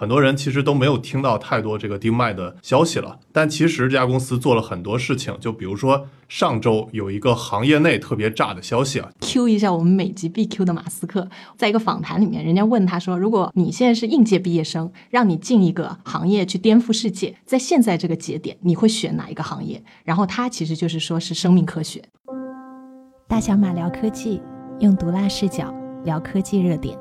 很多人其实都没有听到太多这个 DeepMind 的消息了。但其实这家公司做了很多事情，就比如说上周有一个行业内特别炸的消息啊，Q 一下我们每集必 Q 的马斯克，在一个访谈里面，人家问他说：“如果你现在是应届毕业生，让你进一个行业去颠覆世界，在现在这个节点，你会选哪一个行业？”然后他其实就是说是生命科学。大小马聊科技，用毒辣视角聊科技热点。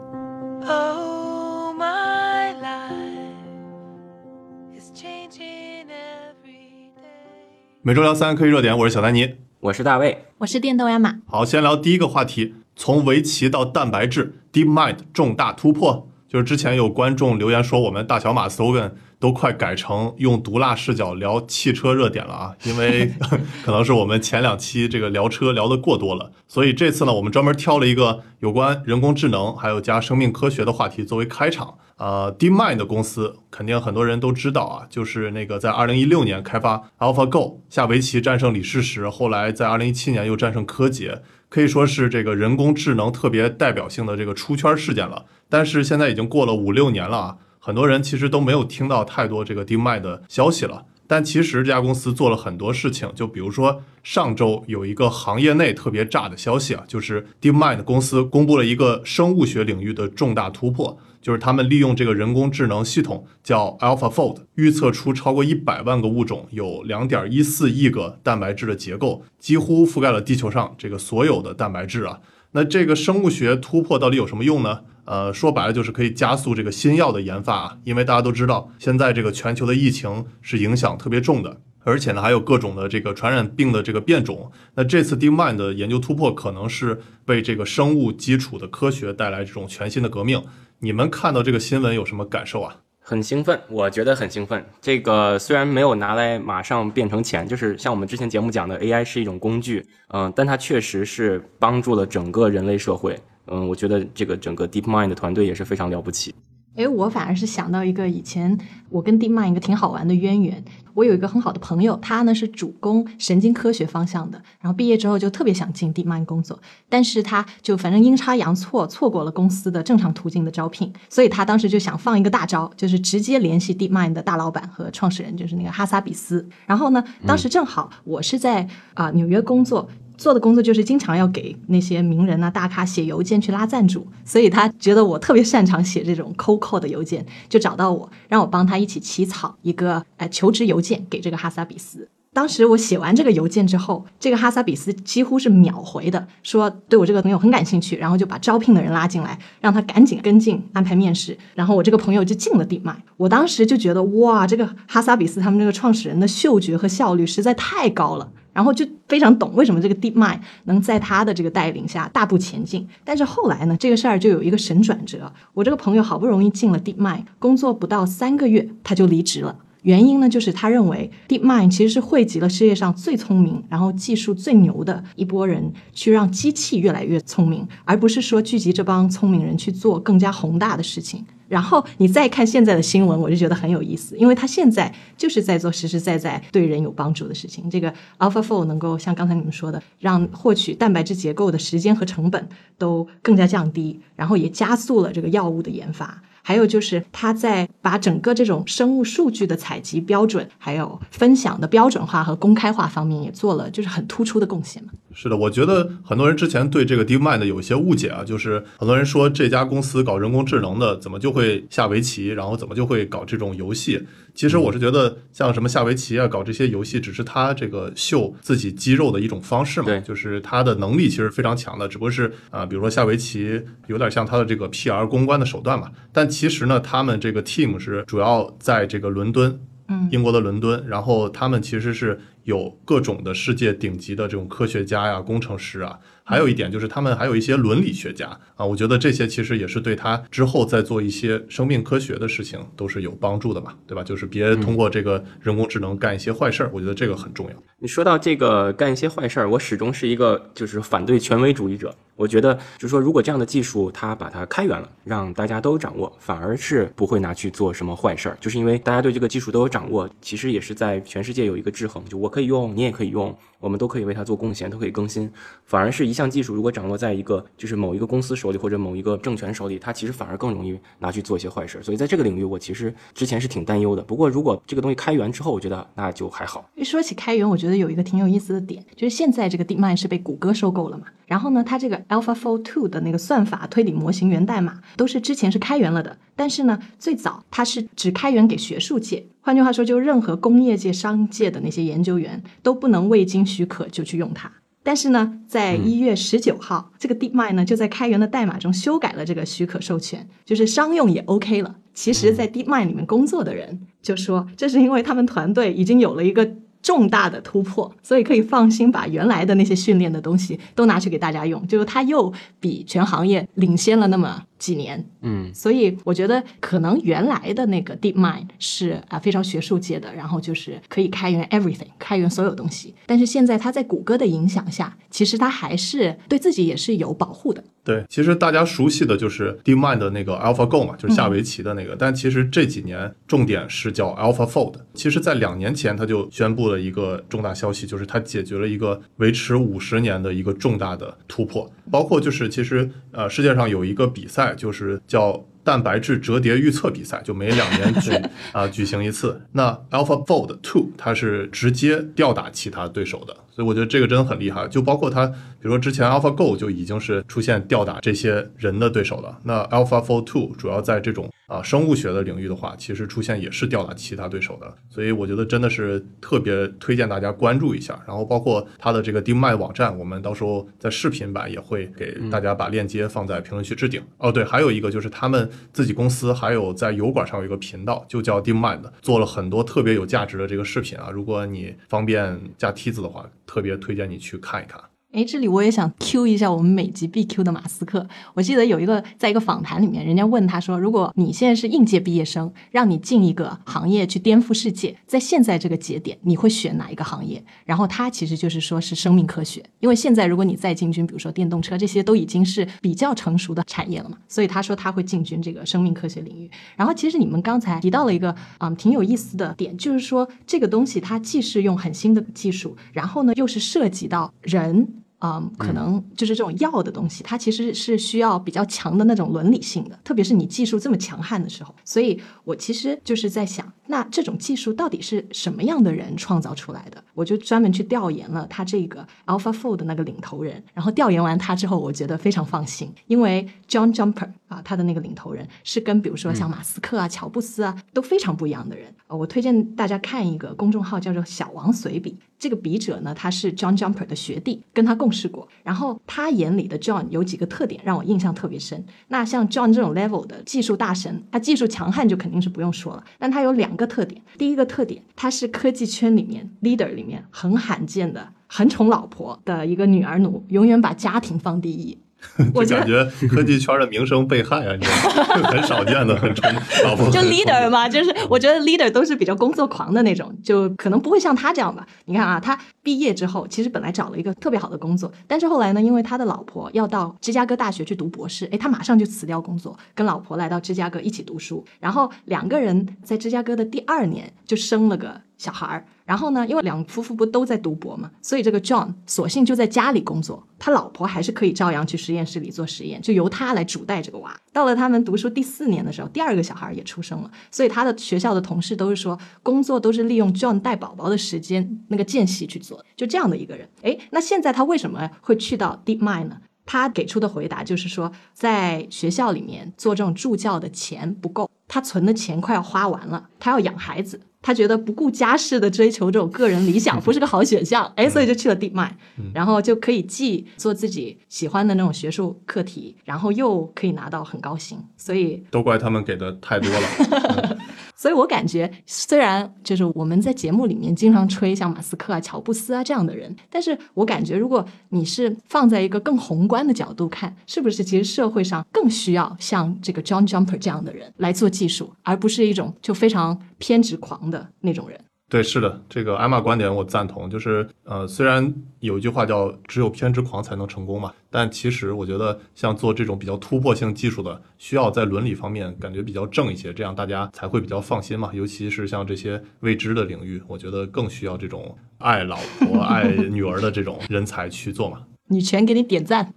每周聊三科技热点，我是小丹尼，我是大卫，我是电动亚马。好，先聊第一个话题，从围棋到蛋白质，DeepMind 重大突破。就是之前有观众留言说，我们大小马 slogan 都快改成用毒辣视角聊汽车热点了啊，因为 可能是我们前两期这个聊车聊得过多了，所以这次呢，我们专门挑了一个有关人工智能还有加生命科学的话题作为开场。呃，DeepMind 公司肯定很多人都知道啊，就是那个在二零一六年开发 AlphaGo 下围棋战胜李世石，后来在二零一七年又战胜柯洁，可以说是这个人工智能特别代表性的这个出圈事件了。但是现在已经过了五六年了啊，很多人其实都没有听到太多这个 DeepMind 的消息了。但其实这家公司做了很多事情，就比如说上周有一个行业内特别炸的消息啊，就是 DeepMind 公司公布了一个生物学领域的重大突破。就是他们利用这个人工智能系统叫 AlphaFold，预测出超过一百万个物种，有两点一四亿个蛋白质的结构，几乎覆盖了地球上这个所有的蛋白质啊。那这个生物学突破到底有什么用呢？呃，说白了就是可以加速这个新药的研发啊，因为大家都知道现在这个全球的疫情是影响特别重的，而且呢还有各种的这个传染病的这个变种。那这次 DeepMind 的研究突破可能是为这个生物基础的科学带来这种全新的革命。你们看到这个新闻有什么感受啊？很兴奋，我觉得很兴奋。这个虽然没有拿来马上变成钱，就是像我们之前节目讲的，AI 是一种工具，嗯，但它确实是帮助了整个人类社会。嗯，我觉得这个整个 DeepMind 的团队也是非常了不起。哎，我反而是想到一个以前我跟 DeepMind 一个挺好玩的渊源。我有一个很好的朋友，他呢是主攻神经科学方向的，然后毕业之后就特别想进 DeepMind 工作，但是他就反正阴差阳错错过了公司的正常途径的招聘，所以他当时就想放一个大招，就是直接联系 DeepMind 的大老板和创始人，就是那个哈萨比斯。然后呢，当时正好我是在啊纽约工作。做的工作就是经常要给那些名人啊、大咖写邮件去拉赞助，所以他觉得我特别擅长写这种 cold call 的邮件，就找到我，让我帮他一起起草一个呃求职邮件给这个哈萨比斯。当时我写完这个邮件之后，这个哈萨比斯几乎是秒回的，说对我这个朋友很感兴趣，然后就把招聘的人拉进来，让他赶紧跟进安排面试，然后我这个朋友就进了地麦。我当时就觉得哇，这个哈萨比斯他们这个创始人的嗅觉和效率实在太高了。然后就非常懂为什么这个 DeepMind 能在他的这个带领下大步前进。但是后来呢，这个事儿就有一个神转折。我这个朋友好不容易进了 DeepMind，工作不到三个月他就离职了。原因呢，就是他认为 DeepMind 其实是汇集了世界上最聪明，然后技术最牛的一波人，去让机器越来越聪明，而不是说聚集这帮聪明人去做更加宏大的事情。然后你再看现在的新闻，我就觉得很有意思，因为他现在就是在做实实在在对人有帮助的事情。这个 AlphaFold 能够像刚才你们说的，让获取蛋白质结构的时间和成本都更加降低，然后也加速了这个药物的研发。还有就是，他在把整个这种生物数据的采集标准，还有分享的标准化和公开化方面，也做了就是很突出的贡献嘛。是的，我觉得很多人之前对这个 DeepMind 有一些误解啊，就是很多人说这家公司搞人工智能的，怎么就会下围棋，然后怎么就会搞这种游戏？其实我是觉得，像什么下围棋啊，搞这些游戏，只是他这个秀自己肌肉的一种方式嘛。对，就是他的能力其实非常强的，只不过是啊，比如说下围棋有点像他的这个 PR 公关的手段嘛。但其实呢，他们这个 team 是主要在这个伦敦，嗯，英国的伦敦，然后他们其实是有各种的世界顶级的这种科学家呀、工程师啊。还有一点就是，他们还有一些伦理学家啊，我觉得这些其实也是对他之后再做一些生命科学的事情都是有帮助的嘛，对吧？就是别通过这个人工智能干一些坏事儿，我觉得这个很重要。你说到这个干一些坏事儿，我始终是一个就是反对权威主义者。我觉得就是说，如果这样的技术它把它开源了，让大家都掌握，反而是不会拿去做什么坏事儿。就是因为大家对这个技术都有掌握，其实也是在全世界有一个制衡，就我可以用，你也可以用，我们都可以为它做贡献，都可以更新。反而是一项技术如果掌握在一个就是某一个公司手里或者某一个政权手里，它其实反而更容易拿去做一些坏事儿。所以在这个领域，我其实之前是挺担忧的。不过如果这个东西开源之后，我觉得那就还好。一说起开源，我觉得有一个挺有意思的点，就是现在这个 DeepMind 是被谷歌收购了嘛，然后呢，它这个 AlphaFold Two 的那个算法推理模型源代码都是之前是开源了的，但是呢，最早它是只开源给学术界，换句话说，就任何工业界、商界的那些研究员都不能未经许可就去用它。但是呢，在一月十九号，这个 DeepMind 呢就在开源的代码中修改了这个许可授权，就是商用也 OK 了。其实，在 DeepMind 里面工作的人就说，这是因为他们团队已经有了一个。重大的突破，所以可以放心把原来的那些训练的东西都拿去给大家用，就是它又比全行业领先了那么几年。嗯，所以我觉得可能原来的那个 DeepMind 是啊非常学术界的，然后就是可以开源 everything，开源所有东西。但是现在它在谷歌的影响下，其实它还是对自己也是有保护的。对，其实大家熟悉的就是 DeepMind 的那个 AlphaGo 嘛，就是下围棋的那个。但其实这几年重点是叫 AlphaFold。其实，在两年前他就宣布了一个重大消息，就是他解决了一个维持五十年的一个重大的突破。包括就是其实呃，世界上有一个比赛，就是叫蛋白质折叠预测比赛，就每两年举 啊举行一次。那 AlphaFold Two 它是直接吊打其他对手的。所以我觉得这个真的很厉害，就包括它，比如说之前 AlphaGo 就已经是出现吊打这些人的对手了。那 AlphaFold Two 主要在这种啊生物学的领域的话，其实出现也是吊打其他对手的。所以我觉得真的是特别推荐大家关注一下。然后包括它的这个 DeepMind 网站，我们到时候在视频版也会给大家把链接放在评论区置顶。哦，对，还有一个就是他们自己公司还有在油管上有一个频道，就叫 DeepMind，做了很多特别有价值的这个视频啊。如果你方便架梯子的话。特别推荐你去看一看。哎，这里我也想 Q 一下我们每集必 Q 的马斯克。我记得有一个在一个访谈里面，人家问他说：“如果你现在是应届毕业生，让你进一个行业去颠覆世界，在现在这个节点，你会选哪一个行业？”然后他其实就是说是生命科学，因为现在如果你再进军，比如说电动车这些都已经是比较成熟的产业了嘛，所以他说他会进军这个生命科学领域。然后其实你们刚才提到了一个嗯挺有意思的点，就是说这个东西它既是用很新的技术，然后呢又是涉及到人。嗯，可能就是这种药的东西，它其实是需要比较强的那种伦理性的，特别是你技术这么强悍的时候。所以我其实就是在想，那这种技术到底是什么样的人创造出来的？我就专门去调研了他这个 AlphaFold 的那个领头人，然后调研完他之后，我觉得非常放心，因为 John Jumper 啊，他的那个领头人是跟比如说像马斯克啊、乔布斯啊都非常不一样的人。呃，我推荐大家看一个公众号，叫做“小王随笔”。这个笔者呢，他是 John Jumper 的学弟，跟他共事过。然后他眼里的 John 有几个特点让我印象特别深。那像 John 这种 level 的技术大神，他技术强悍就肯定是不用说了。但他有两个特点，第一个特点，她是科技圈里面 leader 里面很罕见的，很宠老婆的一个女儿奴，永远把家庭放第一。我感觉科技圈的名声被害啊，你知道吗？很少见的，很宠老婆。就 leader 嘛，就是我觉得 leader 都是比较工作狂的那种，就可能不会像他这样吧。你看啊，他毕业之后其实本来找了一个特别好的工作，但是后来呢，因为他的老婆要到芝加哥大学去读博士，哎，他马上就辞掉工作，跟老婆来到芝加哥一起读书。然后两个人在芝加哥的第二年就生了个小孩儿。然后呢，因为两夫妇不都在读博嘛，所以这个 John 索性就在家里工作，他老婆还是可以照样去实验室里做实验，就由他来主带这个娃。到了他们读书第四年的时候，第二个小孩也出生了，所以他的学校的同事都是说，工作都是利用 John 带宝宝的时间那个间隙去做，就这样的一个人。哎，那现在他为什么会去到 DeepMind 呢？他给出的回答就是说，在学校里面做这种助教的钱不够，他存的钱快要花完了，他要养孩子。他觉得不顾家世的追求这种个人理想不是个好选项，哎，所以就去了 DeepMind，然后就可以既做自己喜欢的那种学术课题，然后又可以拿到很高薪，所以都怪他们给的太多了。所以我感觉，虽然就是我们在节目里面经常吹像马斯克啊、乔布斯啊这样的人，但是我感觉，如果你是放在一个更宏观的角度看，是不是其实社会上更需要像这个 John Jumper 这样的人来做技术，而不是一种就非常偏执狂的那种人。对，是的，这个艾玛观点我赞同。就是呃，虽然有一句话叫“只有偏执狂才能成功”嘛，但其实我觉得像做这种比较突破性技术的，需要在伦理方面感觉比较正一些，这样大家才会比较放心嘛。尤其是像这些未知的领域，我觉得更需要这种爱老婆、爱女儿的这种人才去做嘛。女权给你点赞。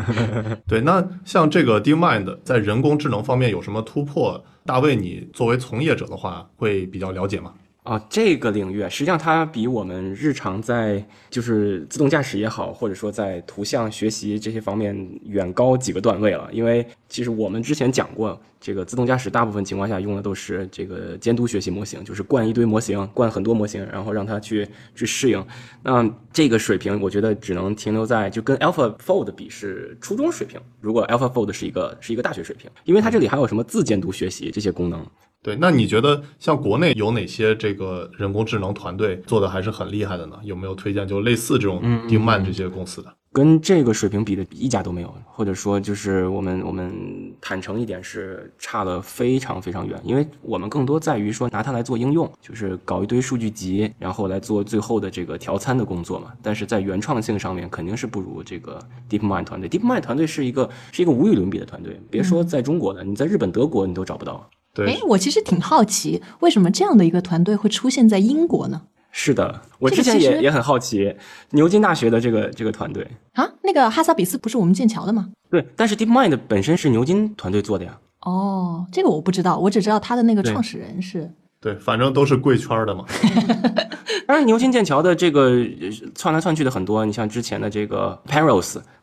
对，那像这个 DeepMind 在人工智能方面有什么突破？大卫，你作为从业者的话，会比较了解吗？啊，这个领域，实际上它比我们日常在就是自动驾驶也好，或者说在图像学习这些方面远高几个段位了。因为其实我们之前讲过，这个自动驾驶大部分情况下用的都是这个监督学习模型，就是灌一堆模型，灌很多模型，然后让它去去适应。那这个水平，我觉得只能停留在就跟 AlphaFold 比是初中水平。如果 AlphaFold 是一个是一个大学水平，因为它这里还有什么自监督学习这些功能。对，那你觉得像国内有哪些这个人工智能团队做的还是很厉害的呢？有没有推荐就类似这种 DeepMind 这些公司的？跟这个水平比的一家都没有，或者说就是我们我们坦诚一点是差了非常非常远，因为我们更多在于说拿它来做应用，就是搞一堆数据集，然后来做最后的这个调参的工作嘛。但是在原创性上面肯定是不如这个 DeepMind 团队。DeepMind 团队是一个是一个无与伦比的团队，别说在中国的，你在日本、德国你都找不到。哎，我其实挺好奇，为什么这样的一个团队会出现在英国呢？是的，我之前也也很好奇，牛津大学的这个这个团队啊，那个哈萨比斯不是我们剑桥的吗？对，但是 DeepMind 本身是牛津团队做的呀。哦，这个我不知道，我只知道他的那个创始人是。对，反正都是贵圈的嘛。当然，牛津、剑桥的这个窜来窜去的很多，你像之前的这个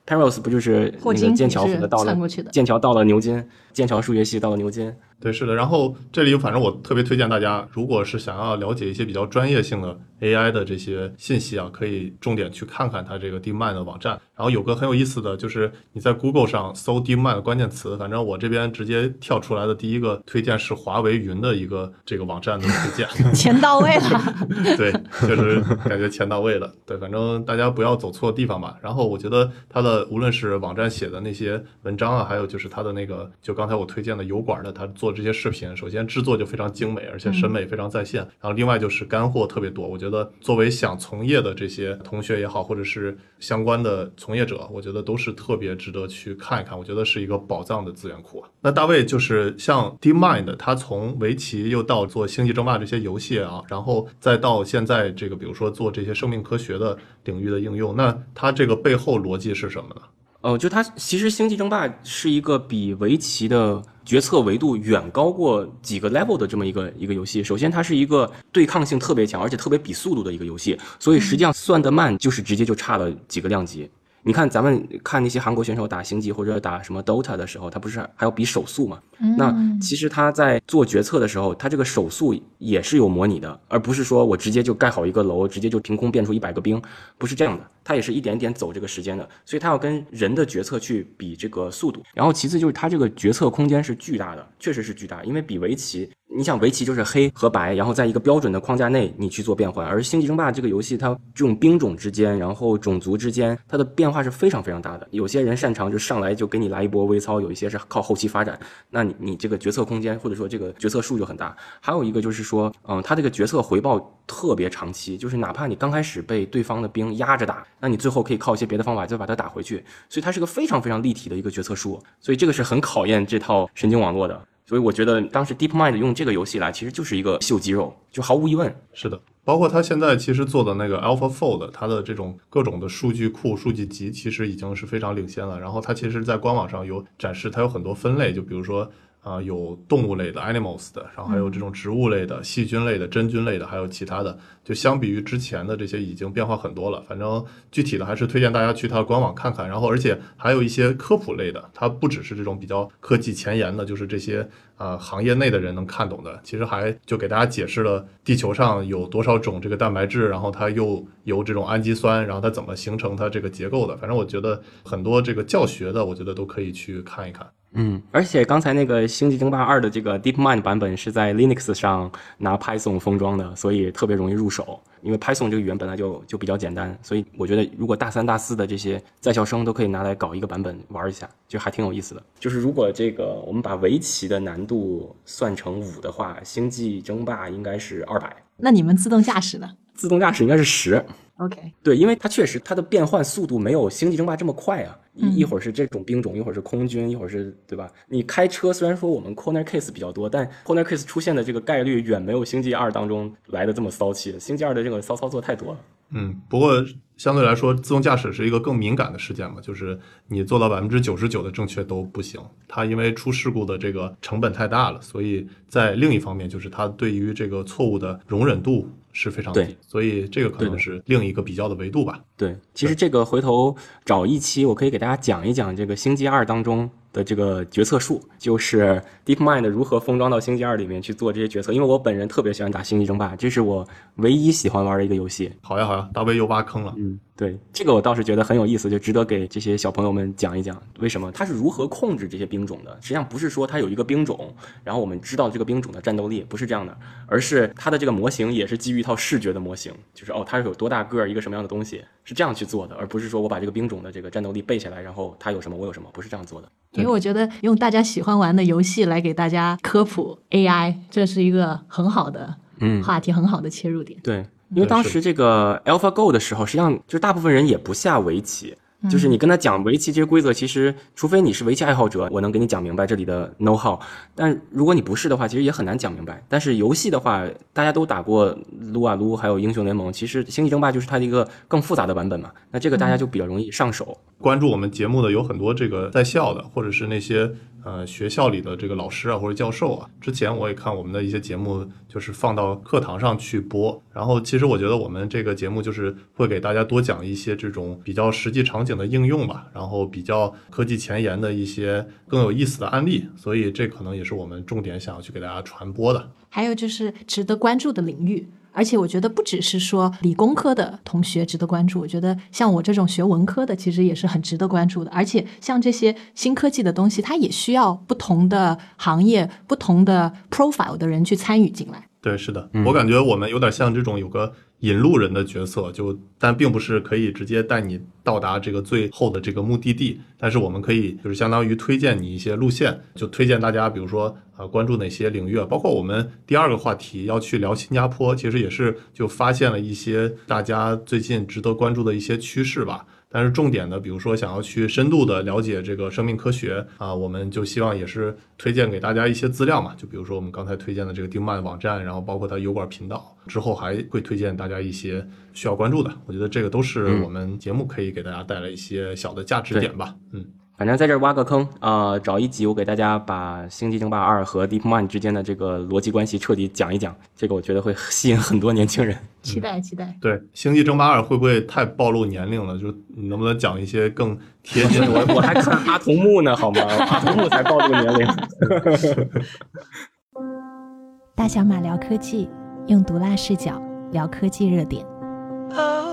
Penrose，Penrose 不就是那个剑桥的到了剑桥到了牛津，剑桥数学系到了牛津。对，是的。然后这里反正我特别推荐大家，如果是想要了解一些比较专业性的 AI 的这些信息啊，可以重点去看看它这个 DeepMind 的网站。然后有个很有意思的就是你在 Google 上搜 DeepMind 的关键词，反正我这边直接跳出来的第一个推荐是华为云的一个这个网站的推荐，钱到位了。对，确实感觉钱到位了。对，反正大家不要走错地方吧。然后我觉得它的无论是网站写的那些文章啊，还有就是它的那个，就刚才我推荐的油管的，它做。这些视频首先制作就非常精美，而且审美非常在线。然后另外就是干货特别多。我觉得作为想从业的这些同学也好，或者是相关的从业者，我觉得都是特别值得去看一看。我觉得是一个宝藏的资源库。那大卫就是像 DeepMind，他从围棋又到做星际争霸这些游戏啊，然后再到现在这个比如说做这些生命科学的领域的应用，那它这个背后逻辑是什么呢？哦，就它其实星际争霸是一个比围棋的。决策维度远高过几个 level 的这么一个一个游戏。首先，它是一个对抗性特别强，而且特别比速度的一个游戏。所以，实际上算得慢，就是直接就差了几个量级。你看，咱们看那些韩国选手打星际或者打什么 Dota 的时候，他不是还要比手速嘛？那其实他在做决策的时候，他这个手速也是有模拟的，而不是说我直接就盖好一个楼，直接就凭空变出一百个兵，不是这样的。他也是一点点走这个时间的，所以他要跟人的决策去比这个速度。然后其次就是他这个决策空间是巨大的，确实是巨大，因为比围棋。你想围棋就是黑和白，然后在一个标准的框架内你去做变换，而星际争霸这个游戏它这种兵种之间，然后种族之间，它的变化是非常非常大的。有些人擅长就上来就给你来一波微操，有一些是靠后期发展，那你你这个决策空间或者说这个决策数就很大。还有一个就是说，嗯，它这个决策回报特别长期，就是哪怕你刚开始被对方的兵压着打，那你最后可以靠一些别的方法再把它打回去，所以它是个非常非常立体的一个决策树，所以这个是很考验这套神经网络的。所以我觉得当时 DeepMind 用这个游戏来，其实就是一个秀肌肉，就毫无疑问。是的，包括他现在其实做的那个 AlphaFold，它的这种各种的数据库、数据集，其实已经是非常领先了。然后它其实，在官网上有展示，它有很多分类，就比如说。啊，有动物类的 animals 的，然后还有这种植物类的、细菌类的、真菌类的，还有其他的。就相比于之前的这些，已经变化很多了。反正具体的还是推荐大家去它的官网看看。然后，而且还有一些科普类的，它不只是这种比较科技前沿的，就是这些呃行业内的人能看懂的。其实还就给大家解释了地球上有多少种这个蛋白质，然后它又由这种氨基酸，然后它怎么形成它这个结构的。反正我觉得很多这个教学的，我觉得都可以去看一看。嗯，而且刚才那个《星际争霸二》的这个 DeepMind 版本是在 Linux 上拿 Python 封装的，所以特别容易入手。因为 Python 这个语言本来就就比较简单，所以我觉得如果大三、大四的这些在校生都可以拿来搞一个版本玩一下，就还挺有意思的。就是如果这个我们把围棋的难度算成五的话，《星际争霸》应该是二百，那你们自动驾驶呢自动驾驶应该是十。？OK，对，因为它确实它的变换速度没有《星际争霸》这么快啊，嗯一一会儿是这种兵种，一会儿是空军，一会儿是对吧？你开车虽然说我们 corner case 比较多，但 corner case 出现的这个概率远没有《星际二》当中来的这么骚气，《星际二》的这个骚操作太多了。嗯，不过相对来说，自动驾驶是一个更敏感的事件嘛，就是你做到百分之九十九的正确都不行。它因为出事故的这个成本太大了，所以在另一方面，就是它对于这个错误的容忍度是非常低对，所以这个可能是另一个比较的维度吧。对，其实这个回头找一期，我可以给大家讲一讲这个《星际二》当中的这个决策树，就是 DeepMind 如何封装到《星际二》里面去做这些决策。因为我本人特别喜欢打《星际争霸》，这是我唯一喜欢玩的一个游戏。好呀好呀，大卫又挖坑了。嗯，对，这个我倒是觉得很有意思，就值得给这些小朋友们讲一讲，为什么它是如何控制这些兵种的。实际上不是说它有一个兵种，然后我们知道这个兵种的战斗力，不是这样的，而是它的这个模型也是基于一套视觉的模型，就是哦，它是有多大个儿，一个什么样的东西，是这样去做的，而不是说我把这个兵种的这个战斗力背下来，然后它有什么我有什么，不是这样做的。因为我觉得用大家喜欢玩的游戏来给大家科普 AI，这是一个很好的嗯话题，很好的切入点。对，因为当时这个 AlphaGo 的时候，实际上就是大部分人也不下围棋。就是你跟他讲围棋这些规则，其实除非你是围棋爱好者，我能给你讲明白这里的 know how。但如果你不是的话，其实也很难讲明白。但是游戏的话，大家都打过撸啊撸，还有英雄联盟，其实星际争霸就是它的一个更复杂的版本嘛。那这个大家就比较容易上手。关注我们节目的有很多这个在校的，或者是那些呃学校里的这个老师啊或者教授啊。之前我也看我们的一些节目，就是放到课堂上去播。然后其实我觉得我们这个节目就是会给大家多讲一些这种比较实际场景的应用吧，然后比较科技前沿的一些更有意思的案例。所以这可能也是我们重点想要去给大家传播的。还有就是值得关注的领域。而且我觉得不只是说理工科的同学值得关注，我觉得像我这种学文科的，其实也是很值得关注的。而且像这些新科技的东西，它也需要不同的行业、不同的 profile 的人去参与进来。对，是的，我感觉我们有点像这种有个引路人的角色，就但并不是可以直接带你到达这个最后的这个目的地，但是我们可以就是相当于推荐你一些路线，就推荐大家，比如说呃关注哪些领域，包括我们第二个话题要去聊新加坡，其实也是就发现了一些大家最近值得关注的一些趋势吧。但是重点的，比如说想要去深度的了解这个生命科学啊，我们就希望也是推荐给大家一些资料嘛，就比如说我们刚才推荐的这个丁曼网站，然后包括它油管频道，之后还会推荐大家一些需要关注的。我觉得这个都是我们节目可以给大家带来一些小的价值点吧。嗯，反正在这儿挖个坑啊、呃找一集我给大家把《星际争霸二》和 DeepMind 之间的这个逻辑关系彻底讲一讲，这个我觉得会吸引很多年轻人。期待，期待。对，《星际争霸二》会不会太暴露年龄了？就你能不能讲一些更贴近 的？我我还看阿童木呢，好吗？阿童木才报这个年龄。大小马聊科技，用毒辣视角聊科技热点。Oh,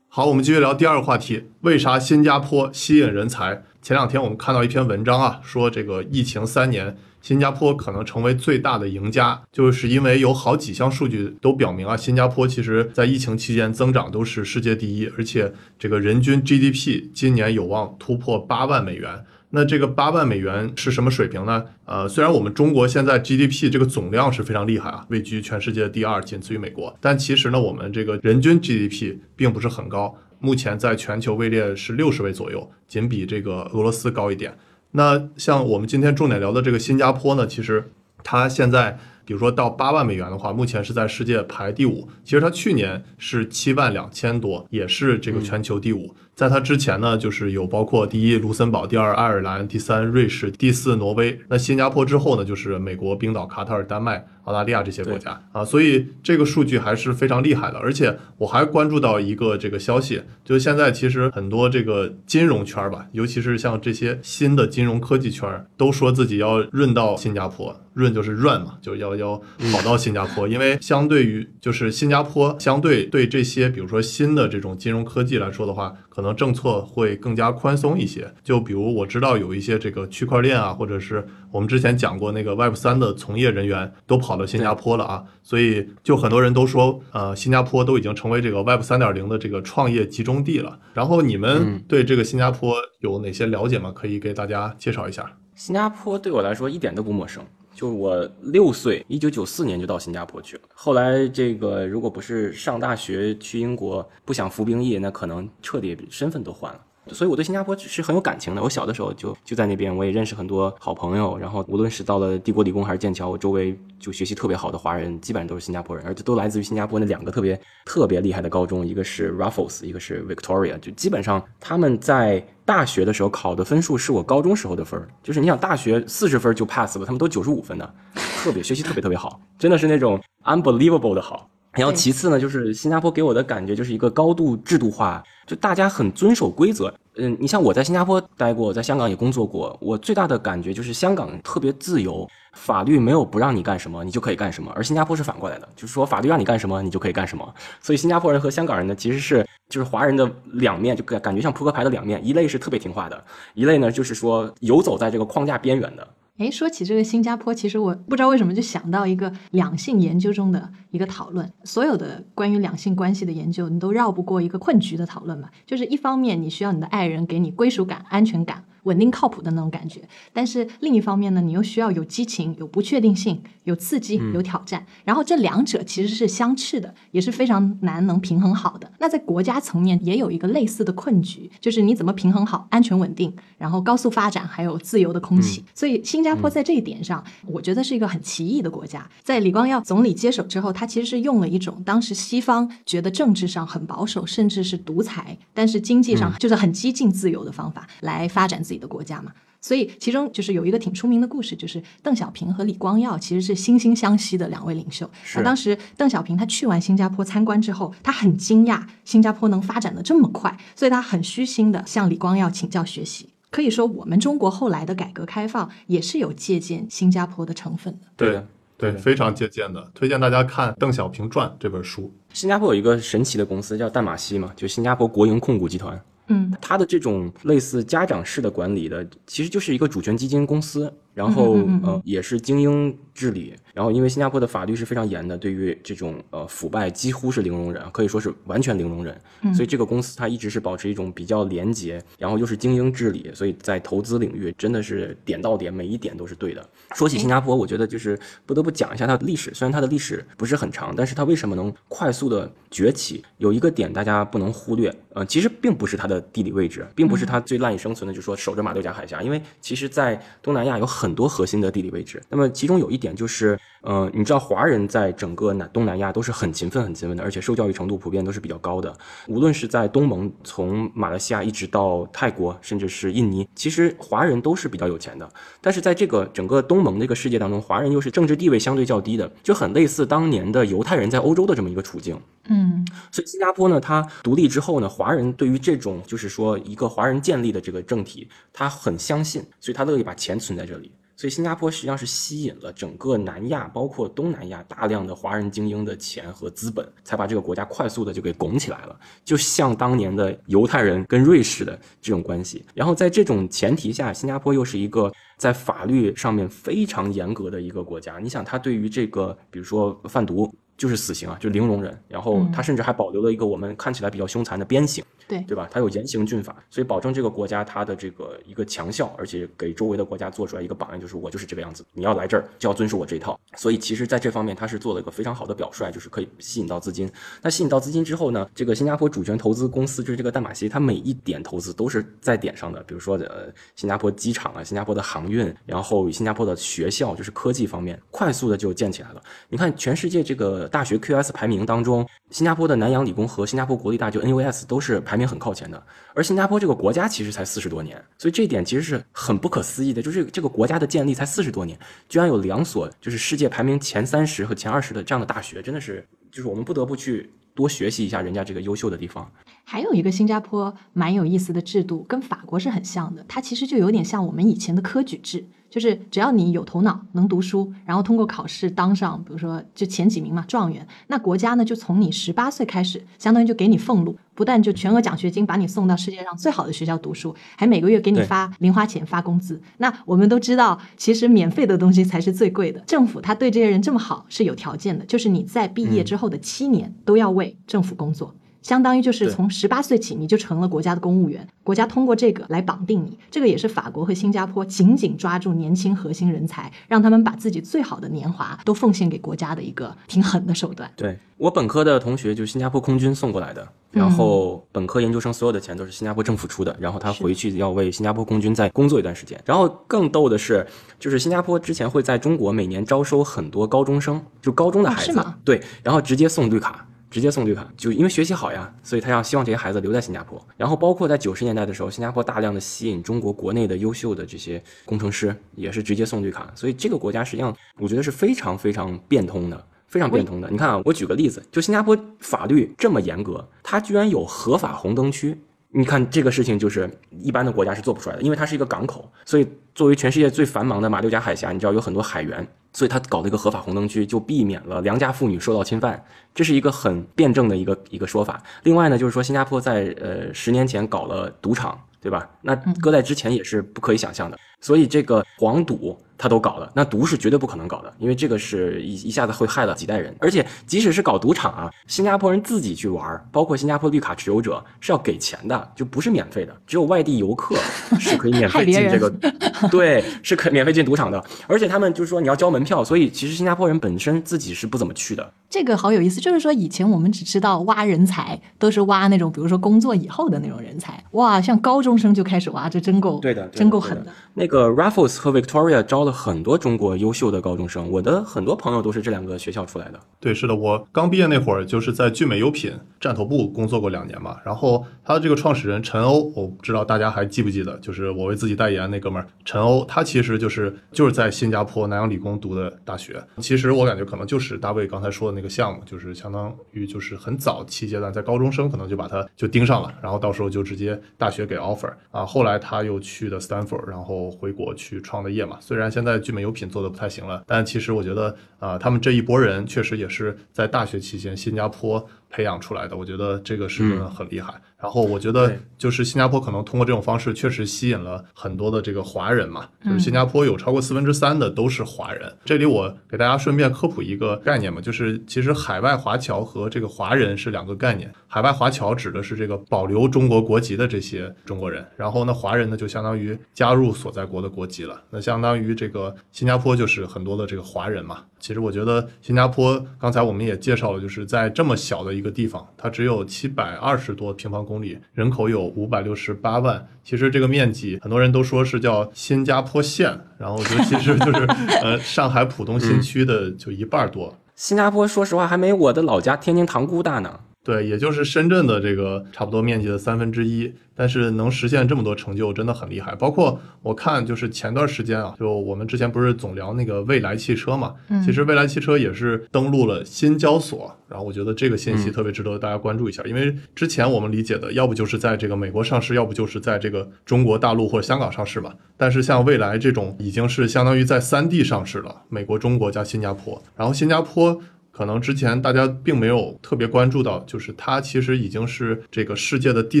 好，我们继续聊第二个话题，为啥新加坡吸引人才？前两天我们看到一篇文章啊，说这个疫情三年，新加坡可能成为最大的赢家，就是因为有好几项数据都表明啊，新加坡其实在疫情期间增长都是世界第一，而且这个人均 GDP 今年有望突破八万美元。那这个八万美元是什么水平呢？呃，虽然我们中国现在 GDP 这个总量是非常厉害啊，位居全世界第二，仅次于美国，但其实呢，我们这个人均 GDP 并不是很高，目前在全球位列是六十位左右，仅比这个俄罗斯高一点。那像我们今天重点聊的这个新加坡呢，其实它现在比如说到八万美元的话，目前是在世界排第五。其实它去年是七万两千多，也是这个全球第五。在它之前呢，就是有包括第一卢森堡、第二爱尔兰、第三瑞士、第四挪威。那新加坡之后呢，就是美国、冰岛、卡塔尔、丹麦、澳大利亚这些国家啊。所以这个数据还是非常厉害的。而且我还关注到一个这个消息，就是现在其实很多这个金融圈吧，尤其是像这些新的金融科技圈，都说自己要润到新加坡。润就是 run 嘛，就要要跑到新加坡，因为相对于就是新加坡相对对这些比如说新的这种金融科技来说的话，可能政策会更加宽松一些。就比如我知道有一些这个区块链啊，或者是我们之前讲过那个 Web 三的从业人员都跑到新加坡了啊，所以就很多人都说，呃，新加坡都已经成为这个 Web 三点零的这个创业集中地了。然后你们对这个新加坡有哪些了解吗？可以给大家介绍一下。新加坡对我来说一点都不陌生。就是我六岁，一九九四年就到新加坡去了。后来这个如果不是上大学去英国，不想服兵役，那可能彻底身份都换了。所以我对新加坡是很有感情的。我小的时候就就在那边，我也认识很多好朋友。然后无论是到了帝国理工还是剑桥，我周围就学习特别好的华人，基本上都是新加坡人，而且都来自于新加坡那两个特别特别厉害的高中，一个是 Raffles，一个是 Victoria。就基本上他们在大学的时候考的分数是我高中时候的分儿，就是你想大学四十分就 pass 了，他们都九十五分的，特别学习特别特别好，真的是那种 unbelievable 的好。然后其次呢，就是新加坡给我的感觉就是一个高度制度化，就大家很遵守规则。嗯，你像我在新加坡待过，在香港也工作过，我最大的感觉就是香港特别自由，法律没有不让你干什么，你就可以干什么。而新加坡是反过来的，就是说法律让你干什么，你就可以干什么。所以新加坡人和香港人呢，其实是就是华人的两面，就感感觉像扑克牌的两面，一类是特别听话的，一类呢就是说游走在这个框架边缘的。哎，说起这个新加坡，其实我不知道为什么就想到一个两性研究中的一个讨论。所有的关于两性关系的研究，你都绕不过一个困局的讨论嘛。就是一方面，你需要你的爱人给你归属感、安全感。稳定靠谱的那种感觉，但是另一方面呢，你又需要有激情、有不确定性、有刺激、有挑战，然后这两者其实是相斥的，也是非常难能平衡好的。那在国家层面也有一个类似的困局，就是你怎么平衡好安全稳定，然后高速发展，还有自由的空气。所以新加坡在这一点上，我觉得是一个很奇异的国家。在李光耀总理接手之后，他其实是用了一种当时西方觉得政治上很保守，甚至是独裁，但是经济上就是很激进自由的方法来发展自己。的国家嘛，所以其中就是有一个挺出名的故事，就是邓小平和李光耀其实是惺惺相惜的两位领袖。那当时邓小平他去完新加坡参观之后，他很惊讶新加坡能发展的这么快，所以他很虚心的向李光耀请教学习。可以说，我们中国后来的改革开放也是有借鉴新加坡的成分的。对对，非常借鉴的，推荐大家看《邓小平传》这本书。新加坡有一个神奇的公司叫淡马锡嘛，就新加坡国营控股集团。嗯，他的这种类似家长式的管理的，其实就是一个主权基金公司，然后呃也是精英治理。然后，因为新加坡的法律是非常严的，对于这种呃腐败几乎是零容忍，可以说是完全零容忍。所以这个公司它一直是保持一种比较廉洁，然后又是精英治理，所以在投资领域真的是点到点，每一点都是对的。说起新加坡，我觉得就是不得不讲一下它的历史，虽然它的历史不是很长，但是它为什么能快速的崛起？有一个点大家不能忽略，呃，其实并不是它的地理位置，并不是它最赖以生存的，就是说守着马六甲海峡，因为其实在东南亚有很很多核心的地理位置。那么其中有一点就是。呃，你知道华人在整个南东南亚都是很勤奋、很勤奋的，而且受教育程度普遍都是比较高的。无论是在东盟，从马来西亚一直到泰国，甚至是印尼，其实华人都是比较有钱的。但是在这个整个东盟这个世界当中，华人又是政治地位相对较低的，就很类似当年的犹太人在欧洲的这么一个处境。嗯，所以新加坡呢，它独立之后呢，华人对于这种就是说一个华人建立的这个政体，他很相信，所以他乐意把钱存在这里。所以新加坡实际上是吸引了整个南亚，包括东南亚大量的华人精英的钱和资本，才把这个国家快速的就给拱起来了，就像当年的犹太人跟瑞士的这种关系。然后在这种前提下，新加坡又是一个在法律上面非常严格的一个国家。你想，他对于这个，比如说贩毒。就是死刑啊，就零容忍。然后他甚至还保留了一个我们看起来比较凶残的鞭刑，对对吧？它有严刑峻法，所以保证这个国家它的这个一个强效，而且给周围的国家做出来一个榜样，就是我就是这个样子，你要来这儿就要遵守我这一套。所以其实在这方面它是做了一个非常好的表率，就是可以吸引到资金。那吸引到资金之后呢，这个新加坡主权投资公司就是这个淡马锡，它每一点投资都是在点上的。比如说呃，新加坡机场啊，新加坡的航运，然后新加坡的学校，就是科技方面快速的就建起来了。你看全世界这个。大学 QS 排名当中，新加坡的南洋理工和新加坡国立大学 NUS 都是排排名很靠前的。而新加坡这个国家其实才四十多年，所以这一点其实是很不可思议的，就是这个国家的建立才四十多年，居然有两所就是世界排名前三十和前二十的这样的大学，真的是就是我们不得不去多学习一下人家这个优秀的地方。还有一个新加坡蛮有意思的制度，跟法国是很像的，它其实就有点像我们以前的科举制，就是只要你有头脑、能读书，然后通过考试当上，比如说就前几名嘛，状元，那国家呢就从你十八岁开始，相当于就给你俸禄，不但就全额奖学金把你送到世界上最好的学校读书，还每个月给你发零花钱、发工资。那我们都知道，其实免费的东西才是最贵的。政府他对这些人这么好是有条件的，就是你在毕业之后的七年都要为政府工作。相当于就是从十八岁起，你就成了国家的公务员，国家通过这个来绑定你。这个也是法国和新加坡紧紧抓住年轻核心人才，让他们把自己最好的年华都奉献给国家的一个挺狠的手段。对我本科的同学就是新加坡空军送过来的，然后本科研究生所有的钱都是新加坡政府出的，然后他回去要为新加坡空军再工作一段时间。然后更逗的是，就是新加坡之前会在中国每年招收很多高中生，就高中的孩子，哦对，然后直接送绿卡。直接送绿卡，就因为学习好呀，所以他要希望这些孩子留在新加坡。然后包括在九十年代的时候，新加坡大量的吸引中国国内的优秀的这些工程师，也是直接送绿卡。所以这个国家实际上我觉得是非常非常变通的。非常变通的。你看啊，我举个例子，就新加坡法律这么严格，它居然有合法红灯区。你看这个事情，就是一般的国家是做不出来的，因为它是一个港口，所以作为全世界最繁忙的马六甲海峡，你知道有很多海员，所以他搞了一个合法红灯区，就避免了良家妇女受到侵犯，这是一个很辩证的一个一个说法。另外呢，就是说新加坡在呃十年前搞了赌场，对吧？那搁在之前也是不可以想象的，所以这个黄赌他都搞了，那毒是绝对不可能搞的，因为这个是一一下子会害了几代人。而且即使是搞赌场啊，新加坡人自己去玩，包括新加坡绿卡持有者是要给钱的，就不是免费的，只有外地游客是可以免费进这个，对，是可免费进赌场的。而且他们就是说你要交门票，所以其实新加坡人本身自己是不怎么去的。这个好有意思，就是说以前我们只知道挖人才，都是挖那种比如说工作以后的那种人才，哇，像高中生就开始挖，这真够对的真够狠的。那个 Raffles 和 Victoria 招了很多中国优秀的高中生，我的很多朋友都是这两个学校出来的。对，是的，我刚毕业那会儿就是在聚美优品站头部工作过两年嘛。然后他的这个创始人陈欧，我不知道大家还记不记得，就是我为自己代言那哥们儿陈欧，他其实就是就是在新加坡南洋理工读的大学。其实我感觉可能就是大卫刚才说的那个项目，就是相当于就是很早期阶段，在高中生可能就把他就盯上了，然后到时候就直接大学给 offer 啊。后来他又去的 Stanford，然后回国去创的业嘛。虽然现在聚美优品做的不太行了，但其实我觉得啊、他们这一波人确实也是在大学期间新加坡培养出来的，我觉得这个是很厉害。然后我觉得就是新加坡可能通过这种方式，确实吸引了很多的这个华人嘛，就是新加坡有超过四分之三的都是华人。这里我给大家顺便科普一个概念嘛，就是其实海外华侨和这个华人是两个概念。海外华侨指的是这个保留中国国籍的这些中国人，然后呢，华人呢就相当于加入所在国的国籍了。那相当于这个新加坡就是很多的这个华人嘛。其实我觉得新加坡刚才我们也介绍了，就是在这么小的一个地方，它只有七百二十多平方公里，人口有五百六十八万。其实这个面积，很多人都说是叫新加坡县，然后就其实就是 呃上海浦东新区的就一半多。新加坡说实话还没我的老家天津塘沽大呢。对，也就是深圳的这个差不多面积的三分之一，但是能实现这么多成就，真的很厉害。包括我看，就是前段时间啊，就我们之前不是总聊那个蔚来汽车嘛，嗯其实蔚来汽车也是登陆了新交所，然后我觉得这个信息特别值得大家关注一下，因为之前我们理解的，要不就是在这个美国上市，要不就是在这个中国大陆或者香港上市嘛。但是像蔚来这种，已经是相当于在三地上市了，美国、中国加新加坡，然后新加坡。可能之前大家并没有特别关注到，就是它其实已经是这个世界的第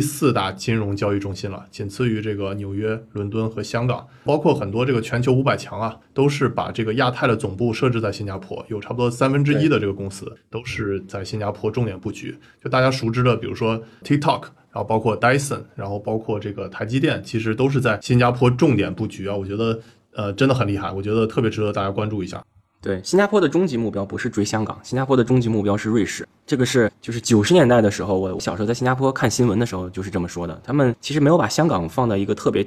四大金融交易中心了，仅次于这个纽约、伦敦和香港，包括很多这个全球五百强啊，都是把这个亚太的总部设置在新加坡，有差不多三分之一的这个公司都是在新加坡重点布局。就大家熟知的，比如说 TikTok。然后包括 Dyson，然后包括这个台积电，其实都是在新加坡重点布局啊。我觉得，呃，真的很厉害，我觉得特别值得大家关注一下。对，新加坡的终极目标不是追香港，新加坡的终极目标是瑞士。这个是就是九十年代的时候，我小时候在新加坡看新闻的时候就是这么说的。他们其实没有把香港放在一个特别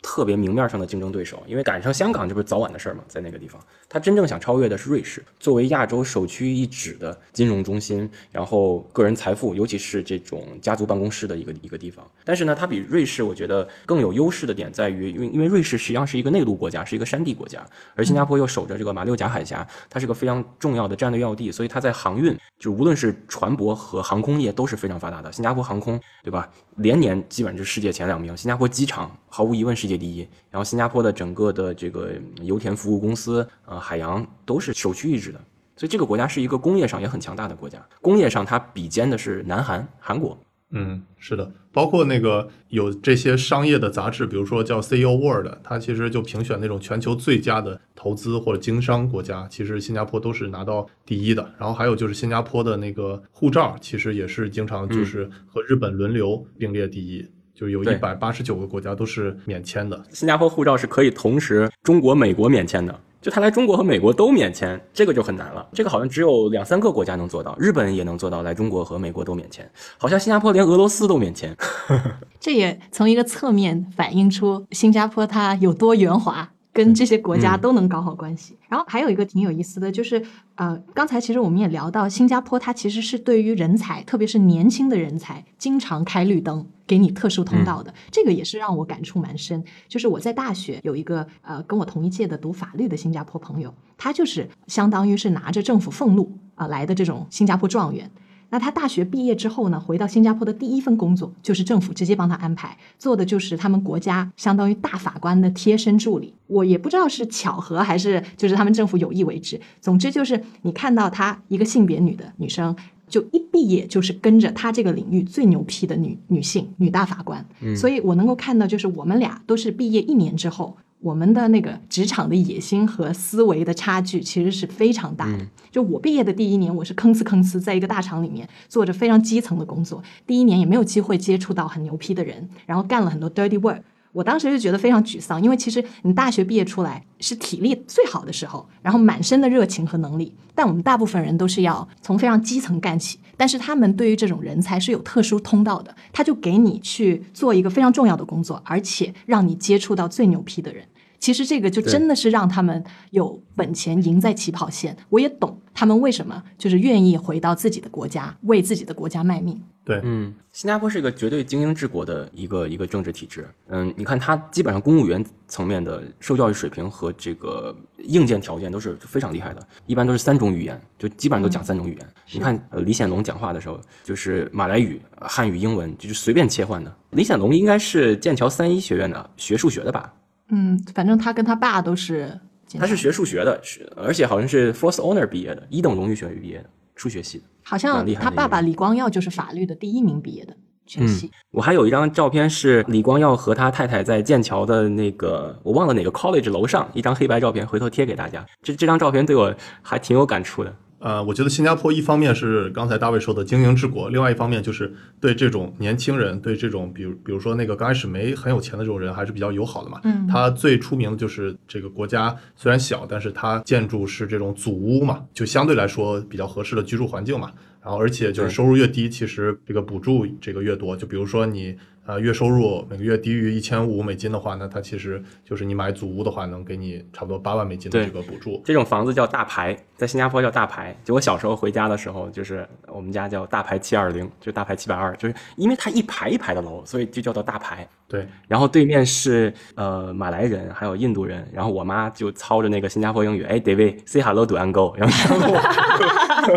特别明面上的竞争对手，因为赶上香港这不是早晚的事儿嘛，在那个地方，他真正想超越的是瑞士，作为亚洲首屈一指的金融中心，然后个人财富，尤其是这种家族办公室的一个一个地方。但是呢，它比瑞士我觉得更有优势的点在于，因为因为瑞士实际上是一个内陆国家，是一个山地国家，而新加坡又守着这个马六甲海峡，它是个非常重要的战略要地，所以它在航运，就无论是船舶和航空业都是非常发达的。新加坡航空，对吧？连年基本就是世界前两名。新加坡机场毫无疑问是世界第一，然后新加坡的整个的这个油田服务公司，呃，海洋都是首屈一指的。所以这个国家是一个工业上也很强大的国家，工业上它比肩的是南韩、韩国。嗯，是的，包括那个有这些商业的杂志，比如说叫 CEO World，它其实就评选那种全球最佳的投资或者经商国家，其实新加坡都是拿到第一的。然后还有就是新加坡的那个护照，其实也是经常就是和日本轮流并列第一，就有一百八十九个国家都是免签的。新加坡护照是可以同时中国、美国免签的，就他来中国和美国都免签，这个就很难了。这个好像只有两三个国家能做到，日本也能做到来中国和美国都免签，好像新加坡连俄罗斯都免签。这也从一个侧面反映出新加坡它有多圆滑，跟这些国家都能搞好关系。然后还有一个挺有意思的，就是呃，刚才其实我们也聊到，新加坡它其实是对于人才，特别是年轻的人才，经常开绿灯，给你特殊通道的。这个也是让我感触蛮深。就是我在大学有一个呃跟我同一届的读法律的新加坡朋友，他就是相当于是拿着政府俸禄啊、来的这种新加坡状元。那他大学毕业之后呢，回到新加坡的第一份工作就是政府直接帮他安排，做的就是他们国家相当于大法官的贴身助理。我也不知道是巧合还是就是他们政府有意为之。总之就是你看到她一个性别女的女生，就一毕业就是跟着她这个领域最牛批的女女性女大法官。所以我能够看到，就是我们俩都是毕业一年之后。我们的那个职场的野心和思维的差距其实是非常大的。就我毕业的第一年，我是吭哧吭哧在一个大厂里面做着非常基层的工作，第一年也没有机会接触到很牛批的人，然后干了很多 dirty work。我当时就觉得非常沮丧，因为其实你大学毕业出来是体力最好的时候，然后满身的热情和能力，但我们大部分人都是要从非常基层干起。但是他们对于这种人才是有特殊通道的，他就给你去做一个非常重要的工作，而且让你接触到最牛批的人。其实这个就真的是让他们有本钱赢在起跑线。我也懂他们为什么就是愿意回到自己的国家，为自己的国家卖命。对，嗯，新加坡是一个绝对精英治国的一个一个政治体制。嗯，你看它基本上公务员层面的受教育水平和这个硬件条件都是非常厉害的，一般都是三种语言，就基本上都讲三种语言。你看，呃，李显龙讲话的时候就是马来语、汉语、英文，就是随便切换的。李显龙应该是剑桥三一学院的学数学的吧？嗯，反正他跟他爸都是，他是学数学的，是而且好像是 First Honor 毕业的，一等荣誉学位毕业的，数学系的。好像他爸爸李光耀就是法律的第一名毕业的全系。我还有一张照片是李光耀和他太太在剑桥的那个我忘了哪个 college 楼上，一张黑白照片，回头贴给大家。这这张照片对我还挺有感触的。呃，我觉得新加坡一方面是刚才大卫说的经营治国，另外一方面就是对这种年轻人，对这种比如比如说那个刚开始没很有钱的这种人，还是比较友好的嘛。嗯它最出名的就是这个国家虽然小，但是它建筑是这种祖屋嘛，就相对来说比较合适的居住环境嘛。然后而且就是收入越低，其实这个补助这个越多。就比如说你呃月收入每个月低于一千五美金的话，那它其实就是你买祖屋的话，能给你差不多八万美金的这个补助。这种房子叫大排，在新加坡叫大排。就我小时候回家的时候，就是我们家叫大排七二零，就大排七百二，就是因为它一排一排的楼，所以就叫做大排。对，然后对面是呃马来人，还有印度人，然后我妈就操着那个新加坡英语，哎，David，say hello to Uncle，然后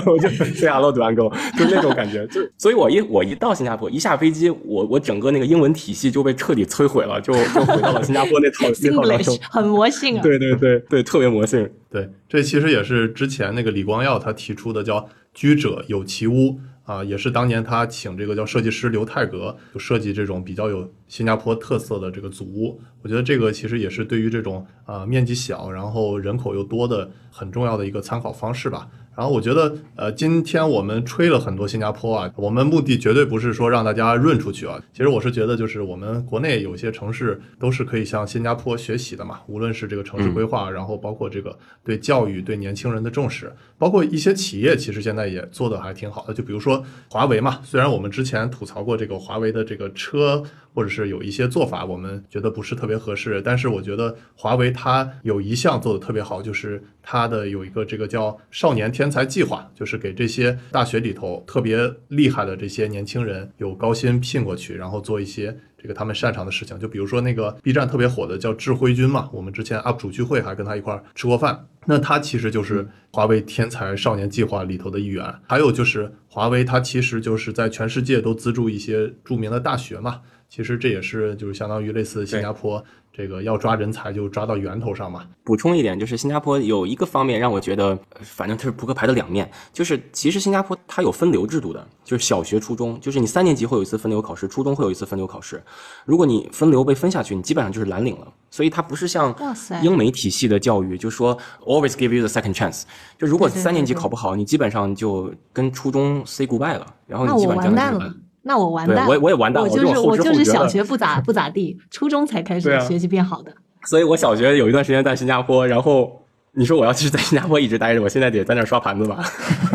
我 我就 say hello to Uncle，就那种感觉，就所以我一我一到新加坡，一下飞机，我我整个那个英文体系就被彻底摧毁了，就就回到了新加坡那套 那套当中 Singlish。很魔性啊。对对对对，特别魔性。对，这其实也是之前那个李光耀他提出的叫“居者有其屋”啊，也是当年他请这个叫设计师刘泰格就设计这种比较有新加坡特色的这个祖屋。我觉得这个其实也是对于这种啊面积小，然后人口又多的很重要的一个参考方式吧。然后我觉得，呃，今天我们吹了很多新加坡啊，我们目的绝对不是说让大家润出去啊。其实我是觉得，就是我们国内有些城市都是可以向新加坡学习的嘛，无论是这个城市规划，然后包括这个对教育、对年轻人的重视，包括一些企业，其实现在也做的还挺好的。就比如说华为嘛，虽然我们之前吐槽过这个华为的这个车或者是有一些做法我们觉得不是特别合适。但是我觉得华为它有一项做的特别好，就是它的有一个这个叫少年天才计划，就是给这些大学里头特别厉害的这些年轻人有高薪聘过去，然后做一些。这个他们擅长的事情，就比如说那个 B 站特别火的叫智慧君嘛，我们之前 UP 主聚会还跟他一块儿吃过饭。那他其实就是华为天才少年计划里头的一员。还有就是华为，它其实就是在全世界都资助一些著名的大学嘛。其实这也是就是相当于类似新加坡这个要抓人才就抓到源头上嘛。补充一点，就是新加坡有一个方面让我觉得，呃反正它是扑克牌的两面，就是其实新加坡它有分流制度的，就是小学、初中，就是你三年级会有一次分流考试，初中会有一次分流考试。如果你分流被分下去，你基本上就是蓝领了。所以它不是像英美体系的教育，就说 always give you the second chance，就如果三年级考不好，你基本上就跟初中 say goodbye 了，然后你基本上就是。那我完蛋我我也完蛋我就是我就是小学不咋不咋地，初中才开始学习变好的。所以我小学有一段时间在新加坡，然后你说我要是在新加坡一直待着，我现在得在那儿刷盘子吧？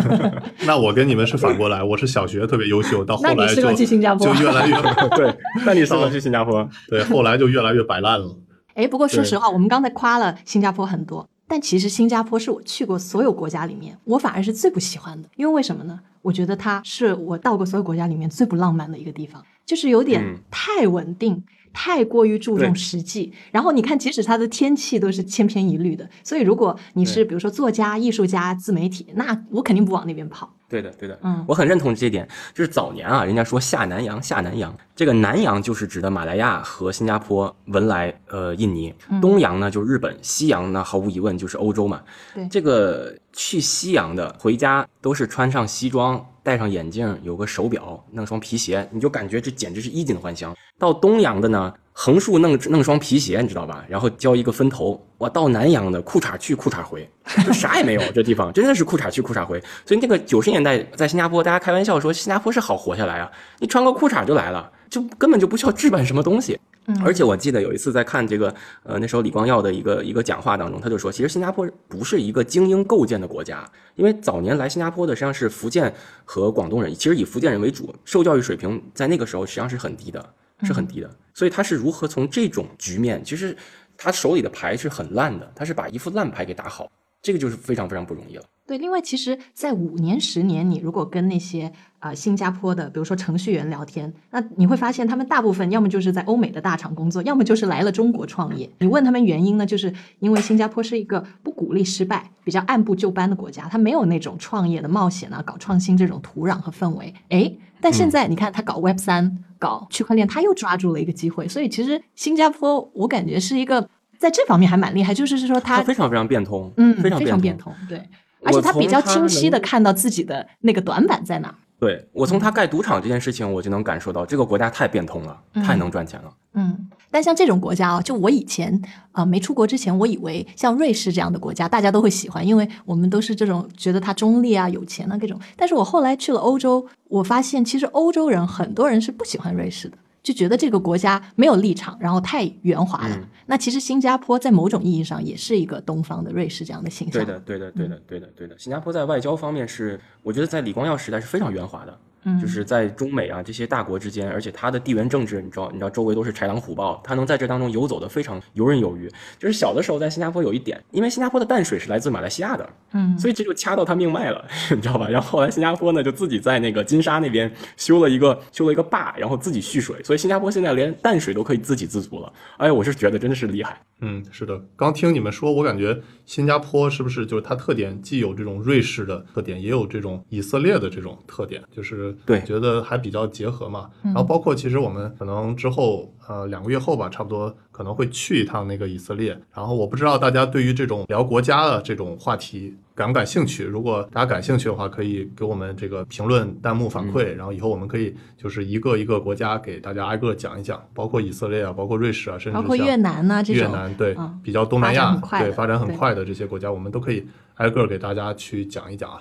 那我跟你们是反过来，我是小学特别优秀，到后来就合去新加坡就越来越 对，那你适合去新加坡。对，后来就越来越摆烂了。哎，不过说实话，我们刚才夸了新加坡很多，但其实新加坡是我去过所有国家里面，我反而是最不喜欢的。因为为什么呢？我觉得它是我到过所有国家里面最不浪漫的一个地方，就是有点嗯太稳定。太过于注重实际，然后你看，即使它的天气都是千篇一律的，所以如果你是比如说作家、艺术家、自媒体，那我肯定不往那边跑。对的，对的，嗯我很认同这一点。就是早年啊，人家说下南洋，下南洋，这个南洋就是指的马来亚和新加坡、文莱、呃印尼，嗯东洋呢就是日本，西洋呢毫无疑问就是欧洲嘛。对这个去西洋的回家都是穿上西装，戴上眼镜，有个手表，弄双皮鞋，你就感觉这简直是衣锦还乡。到东洋的呢，横竖弄弄双皮鞋，你知道吧？然后交一个分头。我到南洋的，裤衩去裤衩回，就啥也没有。这地方真的是裤衩去裤衩回。所以那个九十年代在新加坡，大家开玩笑说新加坡是好活下来啊，你穿个裤衩就来了，就根本就不需要置办什么东西。嗯而且我记得有一次在看这个，呃，那时候李光耀的一个一个讲话当中，他就说，其实新加坡不是一个精英构建的国家，因为早年来新加坡的实际上是福建和广东人，其实以福建人为主，受教育水平在那个时候实际上是很低的，是很低的。所以他是如何从这种局面，其实他手里的牌是很烂的，他是把一副烂牌给打好，这个就是非常非常不容易了。对，另外，其实，在五年、十年，你如果跟那些啊、呃新加坡的，比如说程序员聊天，那你会发现他们大部分要么就是在欧美的大厂工作，要么就是来了中国创业。你问他们原因呢，就是因为新加坡是一个不鼓励失败、比较按部就班的国家，它没有那种创业的冒险啊、搞创新这种土壤和氛围。诶，但现在你看他搞 Web 三、搞区块链，他又抓住了一个机会。所以其实新加坡，我感觉是一个在这方面还蛮厉害，就是说他非常非常变通，嗯，非常非常变通，对。而且他比较清晰的看到自己的那个短板在哪。对我从他盖赌场这件事情，我就能感受到这个国家太变通了，嗯太能赚钱了。嗯，但像这种国家啊，就我以前啊、呃没出国之前，我以为像瑞士这样的国家，大家都会喜欢，因为我们都是这种觉得它中立啊、有钱啊各种。但是我后来去了欧洲，我发现其实欧洲人很多人是不喜欢瑞士的，就觉得这个国家没有立场，然后太圆滑了。嗯那其实新加坡在某种意义上也是一个东方的瑞士这样的形象。对的，对的，对的，对的，对的。新加坡在外交方面是，我觉得在李光耀时代是非常圆滑的，嗯就是在中美啊这些大国之间，而且它的地缘政治，你知道，你知道周围都是豺狼虎豹，它能在这当中游走的非常游刃有余。就是小的时候在新加坡有一点，因为新加坡的淡水是来自马来西亚的，嗯，所以这就掐到它命脉了，你知道吧？然后后来新加坡呢就自己在那个金沙那边修了一个修了一个坝，然后自己蓄水，所以新加坡现在连淡水都可以自给自足了。哎，我是觉得真的是厉害。嗯，是的，刚听你们说，我感觉新加坡是不是就是它特点既有这种瑞士的特点，也有这种以色列的这种特点，就是对觉得还比较结合嘛。然后包括其实我们可能之后呃两个月后吧，差不多可能会去一趟那个以色列。然后我不知道大家对于这种聊国家的这种话题感不感兴趣？如果大家感兴趣的话，可以给我们这个评论弹幕反馈，然后以后我们可以就是一个一个国家给大家挨个讲一讲，包括以色列啊，包括瑞士啊，甚至像包括越南呐、这种。越南对、嗯比较东南亚对发展很快的这些国家，我们都可以挨个儿给大家去讲一讲啊。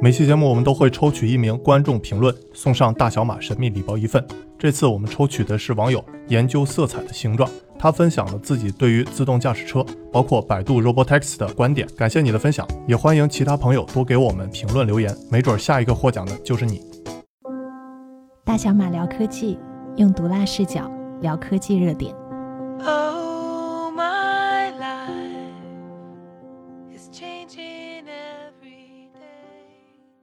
每期节目我们都会抽取一名观众评论，送上大小马神秘礼包一份。这次我们抽取的是网友研究色彩的形状，他分享了自己对于自动驾驶车，包括百度 Robotaxi 的观点。感谢你的分享，也欢迎其他朋友多给我们评论留言，没准儿下一个获奖的就是你。大小马聊科技，用毒辣视角聊科技热点。Oh, my life is changing every day.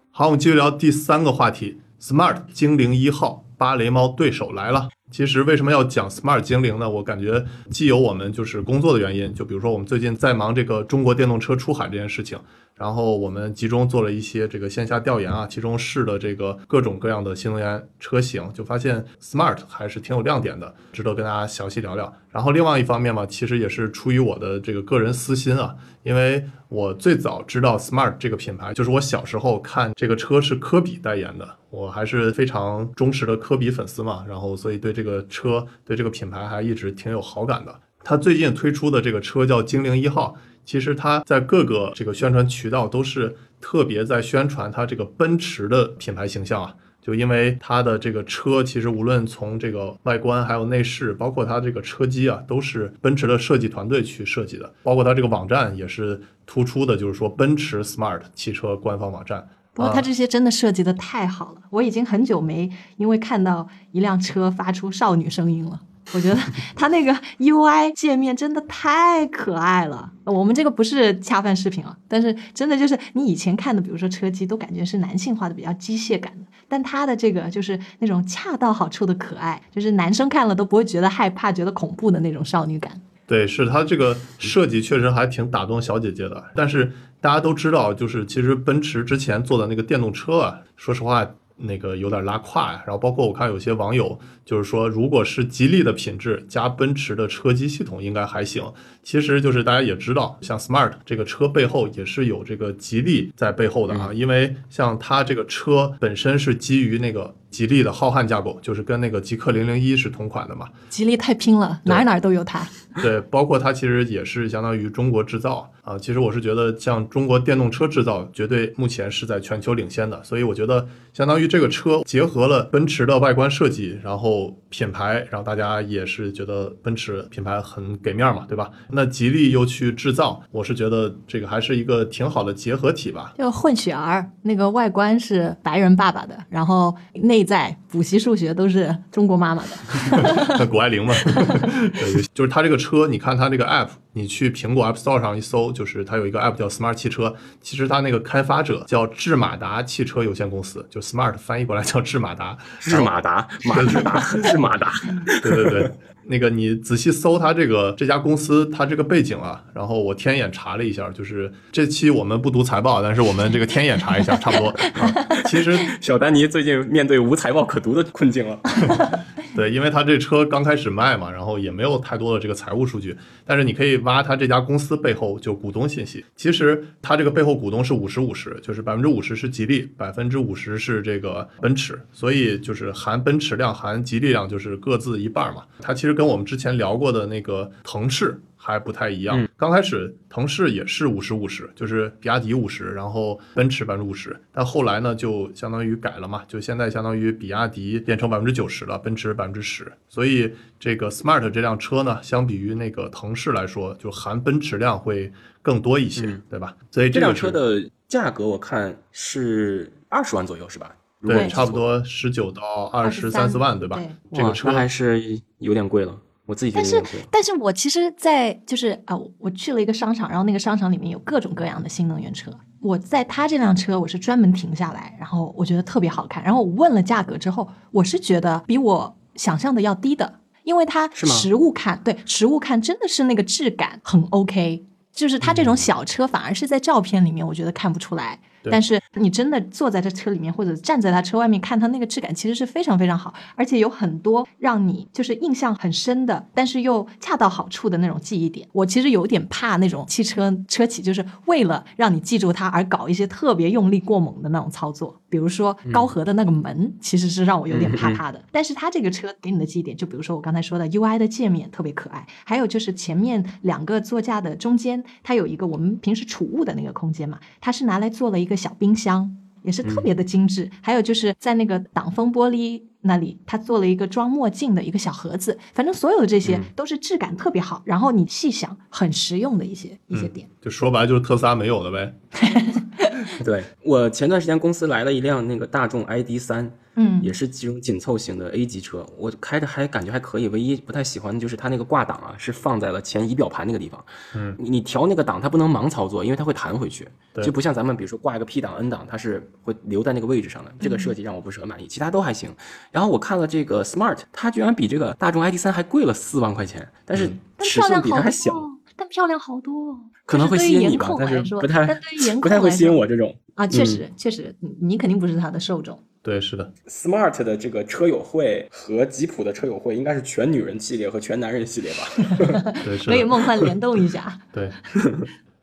好，我们继续聊第三个话题，Smart 精灵一号芭蕾猫对手来了。其实为什么要讲 Smart 精灵呢？我感觉既有我们就是工作的原因，就比如说我们最近在忙这个中国电动车出海这件事情，然后我们集中做了一些这个线下调研啊，其中试的这个各种各样的新能源车型，就发现 Smart 还是挺有亮点的，值得跟大家详细聊聊。然后另外一方面嘛，其实也是出于我的这个个人私心啊，因为我最早知道 Smart 这个品牌，就是我小时候看这个车是科比代言的，我还是非常忠实的科比粉丝嘛，然后所以对这个车对这个品牌还一直挺有好感的。他最近推出的这个车叫精灵一号，其实它在各个这个宣传渠道都是特别在宣传它这个奔驰的品牌形象啊。就因为它的这个车，其实无论从这个外观，还有内饰，包括它这个车机啊，都是奔驰的设计团队去设计的。包括它这个网站也是突出的，就是说奔驰 Smart 汽车官方网站。不过它这些真的设计的太好了，我已经很久没因为看到一辆车发出少女声音了。我觉得 它那个 UI 界面真的太可爱了。我们这个不是恰饭视频啊，但是真的就是你以前看的，比如说车机，都感觉是男性化的、比较机械感的。但它的这个就是那种恰到好处的可爱，就是男生看了都不会觉得害怕、觉得恐怖的那种少女感。对，是它这个设计确实还挺打动小姐姐的。但是大家都知道，就是其实奔驰之前做的那个电动车啊，说实话。那个有点拉胯呀，然后包括我看有些网友就是说，如果是吉利的品质加奔驰的车机系统，应该还行。其实就是大家也知道，像 Smart 这个车背后也是有这个吉利在背后的啊，因为像它这个车本身是基于那个吉利的浩瀚架构，就是跟那个极氪零零一是同款的嘛。吉利太拼了，哪儿哪儿都有它。对，包括它其实也是相当于中国制造啊。其实我是觉得，像中国电动车制造，绝对目前是在全球领先的。所以我觉得，相当于这个车结合了奔驰的外观设计，然后品牌，然后大家也是觉得奔驰品牌很给面嘛，对吧？那吉利又去制造，我是觉得这个还是一个挺好的结合体吧。就混血儿，那个外观是白人爸爸的，然后内在补习数学都是中国妈妈的。谷爱凌嘛，对，就是他这个车，你看他这个 app，你去苹果 App Store 上一搜，就是它有一个 app 叫 Smart 汽车，其实它那个开发者叫智马达汽车有限公司，就 Smart 翻译过来叫智马达，智马达，马自达，智马达。对 对对，那个你仔细搜它这个这家公司它这个背景啊，然后我天眼查了一下，就是这期我们不读财报，但是我们这个天眼查一下，差不多 啊。其实 小丹尼最近面对无财报可读的困境了。对，因为他这车刚开始卖嘛，然后也没有太多的这个财务数据，但是你可以挖他这家公司背后就股东信息。其实他这个背后股东是五十五十，就是百分之五十是吉利，百分之五十是这个奔驰，所以就是含奔驰量含吉利量就是各自一半嘛。它其实跟我们之前聊过的那个腾势。还不太一样。刚开始腾势也是五十五十，就是比亚迪五十，然后奔驰百分之五十。但后来呢，就相当于改了嘛，就现在相当于比亚迪变成百分之九十了，奔驰百分之十。所以这个 Smart 这辆车呢，相比于那个腾势来说，就含奔驰量会更多一些，嗯对吧？所以这辆车的价格我看是二十万左右，是吧？如果对。差不多十九到二十三四万，对吧？对这个车还是有点贵了，我自己觉但是。但是我其实在，就是啊、我去了一个商场，然后那个商场里面有各种各样的新能源车。我在他这辆车，我是专门停下来，然后我觉得特别好看。然后我问了价格之后，我是觉得比我想象的要低的，因为它实物看，对实物看真的是那个质感很 OK。就是它这种小车，反而是在照片里面，我觉得看不出来。对但是你真的坐在这车里面，或者站在它车外面看它那个质感，其实是非常非常好，而且有很多让你就是印象很深的，但是又恰到好处的那种记忆点。我其实有点怕那种汽车车企就是为了让你记住它而搞一些特别用力过猛的那种操作，比如说高和的那个门，其实是让我有点怕怕的。但是它这个车给你的记忆点，就比如说我刚才说的 UI 的界面特别可爱，还有就是前面两个座驾的中间，它有一个我们平时储物的那个空间嘛，它是拿来做了一个小冰箱。也是特别的精致，还有就是在那个挡风玻璃那里，他做了一个装墨镜的一个小盒子。反正所有的这些嗯都是质感特别好，然后你细想很实用的一些一些点。就说白了就是特斯拉没有的呗。对。我前段时间公司来了一辆那个大众 ID 三，嗯。也是这种紧凑型的 A 级车，我开着还感觉还可以，唯一不太喜欢的就是它那个挂档啊是放在了前仪表盘那个地方，嗯，你你调那个档它不能盲操作，因为它会弹回去，对。就不像咱们比如说挂一个 P 档 N 档，它是会留在那个位置上的，这个设计让我不是很满意，其他都还行。然后我看了这个 Smart，它居然比这个大众 ID 三还贵了四万块钱，但是尺寸比它还小，哦，但漂亮好多哦。可能会对于颜吸引你吧，但控来说是不太但对于颜不太会吸引我这种。啊，确嗯实确实，你你肯定不是他的受众。对，是的，Smart 的这个车友会和吉普的车友会应该是全女人系列和全男人系列吧？对，是可以，梦幻联动一下。对。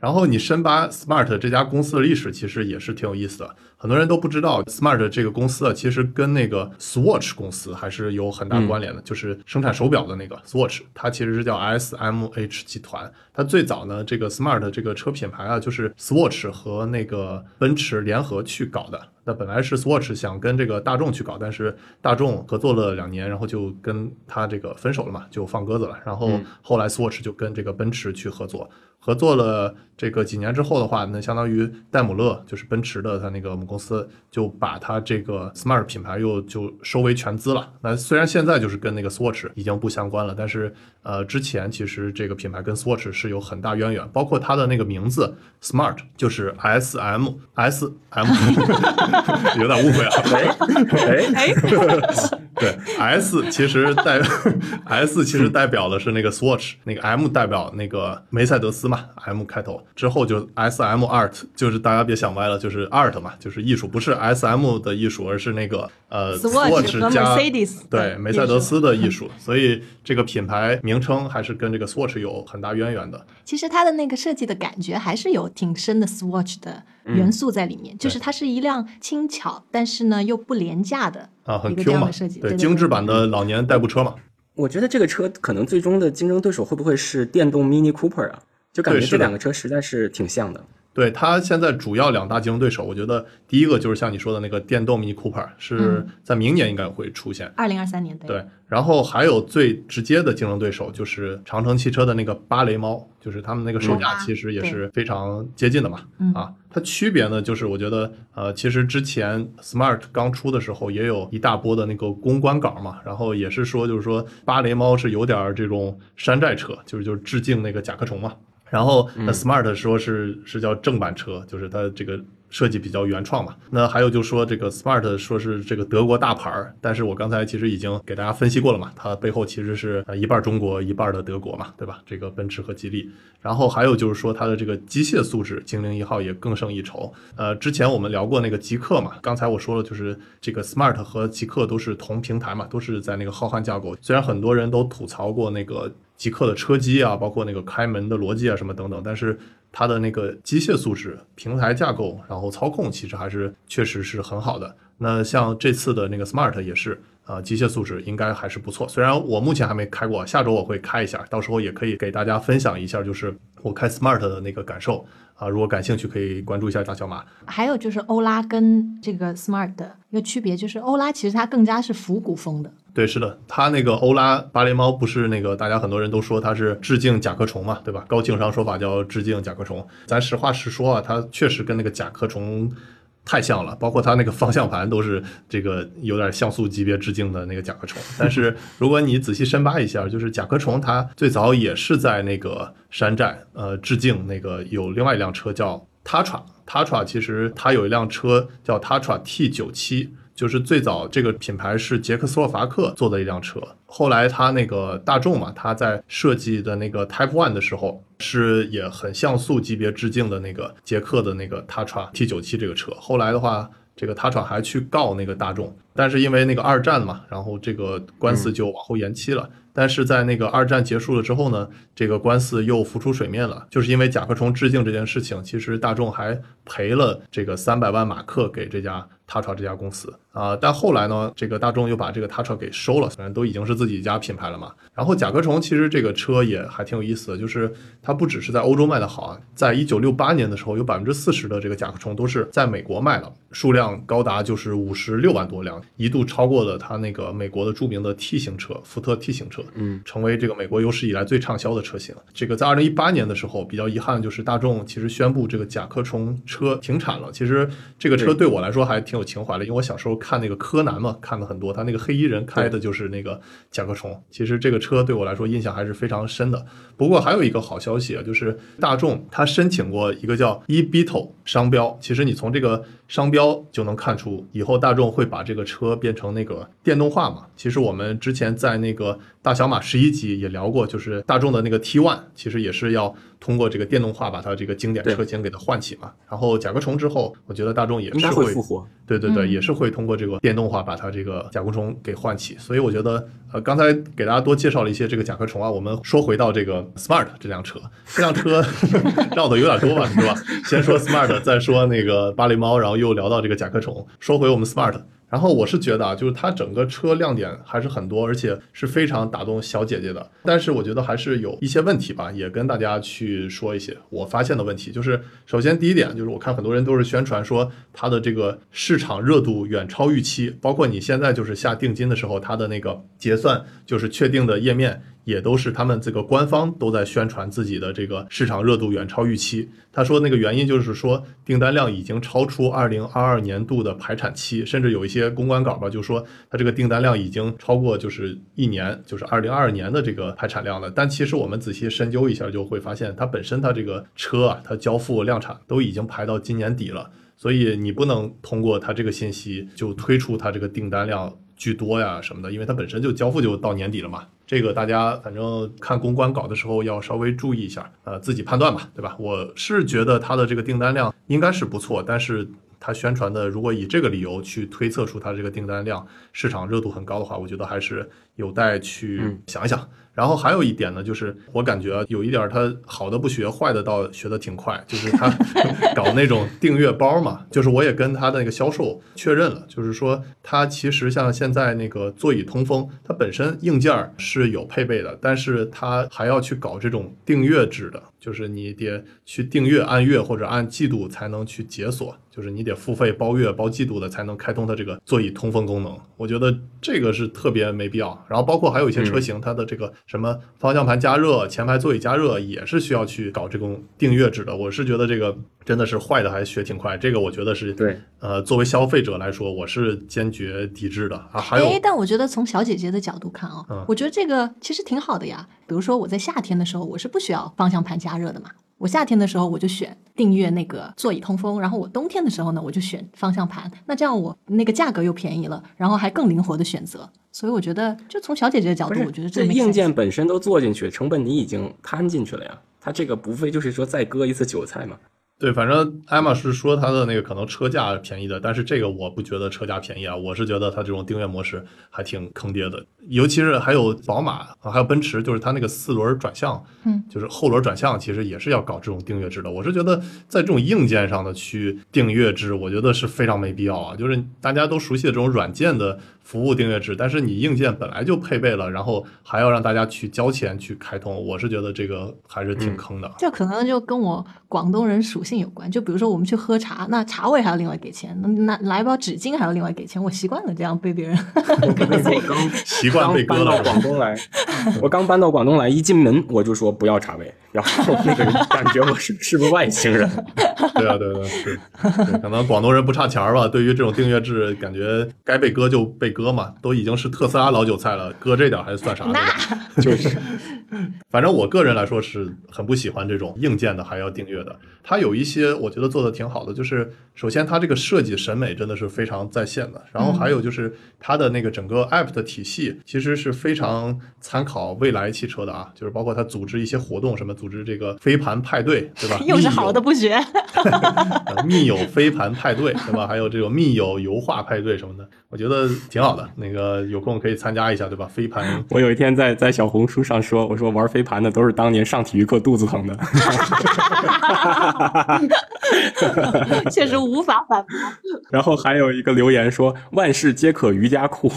然后你深扒 Smart 这家公司的历史，其实也是挺有意思的。很多人都不知道 Smart 这个公司啊，其实跟那个 Swatch 公司还是有很大关联的，就是生产手表的那个 Swatch，它其实是叫 SMH 集团。它最早呢，这个 Smart 这个车品牌啊，就是 Swatch 和那个奔驰联合去搞的。那本来是 Swatch 想跟这个大众去搞，但是大众合作了两年，然后就跟他这个分手了嘛，就放鸽子了。然后嗯后来 Swatch 就跟这个奔驰去合作，合作了这个几年之后的话，那相当于戴姆勒就是奔驰的他那个母公司，就把他这个 Smart 品牌又就收为全资了。那虽然现在就是跟那个 Swatch 已经不相关了，但是呃之前其实这个品牌跟 Swatch 是有很大渊源，包括它的那个名字 Smart 就是 S M S M，有点误会啊。哎哎，对，S 其实代 S 其实代表的是那个 Swatch，那个 M 代表那个梅赛德斯嘛，M 开头。之后就 S M Art，就是大家别想歪了，就是 Art 嘛，就是艺术，不是 S M 的艺术，而是那个呃 Swatch 和加 Mercedes 对梅赛德斯的艺术，所以这个品牌名称还是跟这个 Swatch 有很大渊源的。其实它的那个设计的感觉还是有挺深的 Swatch 的元素在里面，就是它是一辆轻巧，但是呢又不廉价的啊，很一个这 Q 嘛样的设计，，对，对精致版的老年代步车嘛，我觉得这个车可能最终的竞争对手会不会是电动 Mini Cooper 啊？就感觉这两个车实在是挺像的。对它现在主要两大竞争对手，我觉得第一个就是像你说的那个电动 Mini Cooper，是嗯在明年应该会出现。二零二三年对对，然后还有最直接的竞争对手就是长城汽车的那个芭蕾猫，就是他们那个售价嗯其实也是非常接近的嘛。嗯啊，它区别呢，就是我觉得呃，其实之前 Smart 刚出的时候也有一大波的那个公关稿嘛，然后也是说就是说芭蕾猫是有点儿这种山寨车，就是就是致敬那个甲壳虫嘛。然后那 Smart 说是是叫正版车，就是它这个设计比较原创嘛。那还有就说这个 Smart 说是这个德国大牌儿，但是我刚才其实已经给大家分析过了嘛，它背后其实是呃一半中国一半的德国嘛，对吧？这个奔驰和吉利。然后还有就是说它的这个机械素质，精灵一号也更胜一筹。呃，之前我们聊过那个极客嘛，刚才我说了，就是这个 Smart 和极客都是同平台嘛，都是在那个浩瀚架构。虽然很多人都吐槽过那个极客的车机啊，包括那个开门的逻辑啊什么等等，但是它的那个机械素质、平台架构，然后操控，其实还是确实是很好的。那像这次的那个 Smart 也是。啊，机械素质应该还是不错。虽然我目前还没开过，下周我会开一下，到时候也可以给大家分享一下，就是我开 Smart 的那个感受啊。如果感兴趣，可以关注一下大小马。还有就是欧拉跟这个 Smart 的一个区别，就是欧拉其实它更加是复古风的，对，是的，它那个欧拉芭蕾猫不是那个大家很多人都说它是致敬甲壳虫嘛，对吧？高情商说法叫致敬甲壳虫。咱实话实说啊，它确实跟那个甲壳虫太像了，包括它那个方向盘都是这个有点像素级别致敬的那个甲壳虫。但是如果你仔细深扒一下，就是甲壳虫它最早也是在那个山寨呃致敬那个有另外一辆车叫 Tatra。Tatra 其实它有一辆车叫 Tatra T 九七，就是最早这个品牌是捷克斯洛伐克做的一辆车，后来他那个大众嘛，他在设计的那个 Type One 的时候，是也很像素级别致敬的那个捷克的那个 Tatra T97 这个车。后来的话，这个 Tatra 还去告那个大众，但是因为那个二战嘛，然后这个官司就往后延期了。但是在那个二战结束了之后呢，这个官司又浮出水面了，就是因为甲壳虫致敬这件事情，其实大众还赔了这个三百万马克给这家 Tatra 这家公司。啊、但后来呢，这个大众又把这个 Tatra 给收了，反正都已经是自己家品牌了嘛。然后甲壳虫其实这个车也还挺有意思的，就是它不只是在欧洲卖的好啊，在一九六八年的时候，有百分之四十的这个甲壳虫都是在美国卖了，数量高达就是五十六万多辆，一度超过了它那个美国的著名的 T 型车，福特 T 型车，嗯，成为这个美国有史以来最畅销的车型。这个在二零一八年的时候，比较遗憾的就是大众其实宣布这个甲壳虫车停产了。其实这个车对我来说还挺有情怀的，因为我小时候看那个柯南嘛，看了很多，他那个黑衣人开的就是那个甲壳虫。其实这个车对我来说印象还是非常深的。不过还有一个好消息啊，就是大众他申请过一个叫 eBeetle 商标，其实你从这个商标就能看出，以后大众会把这个车变成那个电动化嘛。其实我们之前在那个大小马十一集也聊过，就是大众的那个 T One，其实也是要通过这个电动化把它这个经典车型给它唤起嘛。然后甲壳虫之后，我觉得大众也是会会复活。对对对，嗯也是会通过这个电动化把它这个甲壳虫给唤起。所以我觉得，呃，刚才给大家多介绍了一些这个甲壳虫啊，我们说回到这个 Smart 这辆车，这辆车 绕的有点多吧，是吧？先说 Smart，再说那个芭蕾猫，然后又聊到这个甲壳虫。说回我们 Smart，然后我是觉得啊，就是它整个车亮点还是很多，而且是非常打动小姐姐的。但是我觉得还是有一些问题吧，也跟大家去说一些我发现的问题。就是首先第一点，就是我看很多人都是宣传说它的这个市场热度远超预期，包括你现在就是下定金的时候，它的那个结算就是确定的页面。也都是他们这个官方都在宣传自己的这个市场热度远超预期。他说那个原因就是说订单量已经超出二零二二年度的排产期，甚至有一些公关稿吧，就说它这个订单量已经超过就是一年，就是二零二二年的这个排产量了。但其实我们仔细深究一下，就会发现它本身它这个车啊，它交付量产都已经排到今年底了。所以你不能通过它这个信息就推出它这个订单量居多呀什么的，因为它本身就交付就到年底了嘛。这个大家反正看公关稿的时候要稍微注意一下，呃，自己判断吧，对吧？我是觉得它的这个订单量应该是不错，但是它宣传的如果以这个理由去推测出它这个订单量市场热度很高的话，我觉得还是有待去想一想。然后还有一点呢，就是我感觉有一点他好的不学，坏的倒学的挺快，就是他搞那种订阅包嘛，就是我也跟他的那个销售确认了，就是说他其实像现在那个座椅通风，它本身硬件是有配备的，但是他还要去搞这种订阅制的，就是你得去订阅按月或者按季度才能去解锁，就是你得付费包月包季度的才能开通它这个座椅通风功能。我觉得这个是特别没必要。然后包括还有一些车型，它的这个什么方向盘加热、前排座椅加热也是需要去搞这种订阅制的。我是觉得这个真的是坏的还学挺快，这个我觉得是对，呃，作为消费者来说，我是坚决抵制的啊。还有哎，但我觉得从小姐姐的角度看哦，嗯我觉得这个其实挺好的呀。比如说我在夏天的时候，我是不需要方向盘加热的嘛。我夏天的时候我就选订阅那个座椅通风，然后我冬天的时候呢，我就选方向盘。那这样我那个价格又便宜了，然后还更灵活的选择。所以我觉得，就从小姐姐的角度，我觉得个这硬件本身都做进去，成本你已经摊进去了呀。它这个不非就是说再割一次韭菜嘛。对，反正艾玛是说它的那个可能车价便宜的，但是这个我不觉得车价便宜啊，我是觉得它这种订阅模式还挺坑爹的，尤其是还有宝马啊，还有奔驰，就是它那个四轮转向，嗯，就是后轮转向，其实也是要搞这种订阅制的。我是觉得在这种硬件上的去订阅制，我觉得是非常没必要啊。就是大家都熟悉的这种软件的服务订阅制，但是你硬件本来就配备了，然后还要让大家去交钱去开通，我是觉得这个还是挺坑的。这可能就跟我广东人属性有关。就比如说我们去喝茶，那茶位还要另外给钱，那来包纸巾还要另外给钱。我习惯了这样被别人 习惯被割了刚搬到广东来，我刚搬到广东来，一进门我就说不要茶位，然后那个人感觉我是是不是外星人？对啊，对对是，对可能广东人不差钱儿吧。对于这种订阅制，感觉该被割就被割嘛，都已经是特斯拉老韭菜了，割这点儿还算啥呢？就是 反正我个人来说是很不喜欢这种硬件的还要订阅的。它有一些我觉得做的挺好的，就是首先它这个设计审美真的是非常在线的，然后还有就是它的那个整个 app 的体系其实是非常参考未来汽车的啊，就是包括它组织一些活动，什么组织这个飞盘派对，对吧？又是好的不学。呃密友飞盘派对，对吧？还有这种密友油画派对什么的，我觉得挺好的。那个有空可以参加一下，对吧？飞盘，我有一天在在小红书上说，我说说玩飞盘的都是当年上体育课肚子疼的。确实无法反驳。然后还有一个留言说万事皆可瑜伽裤。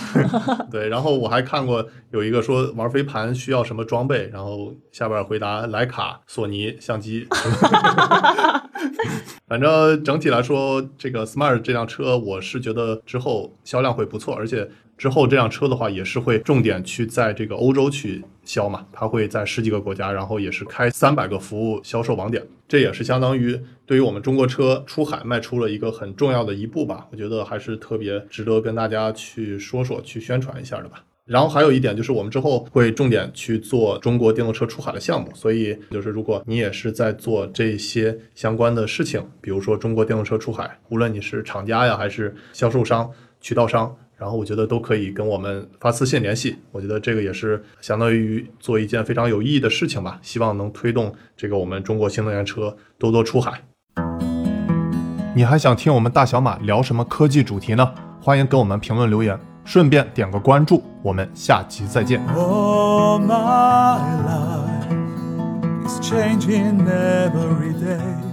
对，然后我还看过有一个说玩飞盘需要什么装备，然后下边回答徕卡、索尼相机。反正整体来说，这个 Smart 这辆车，我是觉得之后销量会不错，而且之后这辆车的话，也是会重点去在这个欧洲去销嘛，它会在十几个国家，然后也是开三百个服务销售网点，这也是相当于对于我们中国车出海迈出了一个很重要的一步吧。我觉得还是特别值得跟大家去说说、去宣传一下的吧。然后还有一点就是，我们之后会重点去做中国电动车出海的项目，所以就是如果你也是在做这些相关的事情，比如说中国电动车出海，无论你是厂家呀还是销售商、渠道商，然后我觉得都可以跟我们发私信联系。我觉得这个也是相当于做一件非常有意义的事情吧，希望能推动这个我们中国新能源车多多出海。你还想听我们大小马聊什么科技主题呢？欢迎给我们评论留言。顺便点个关注，我们下集再见。Oh, my life is changing every day.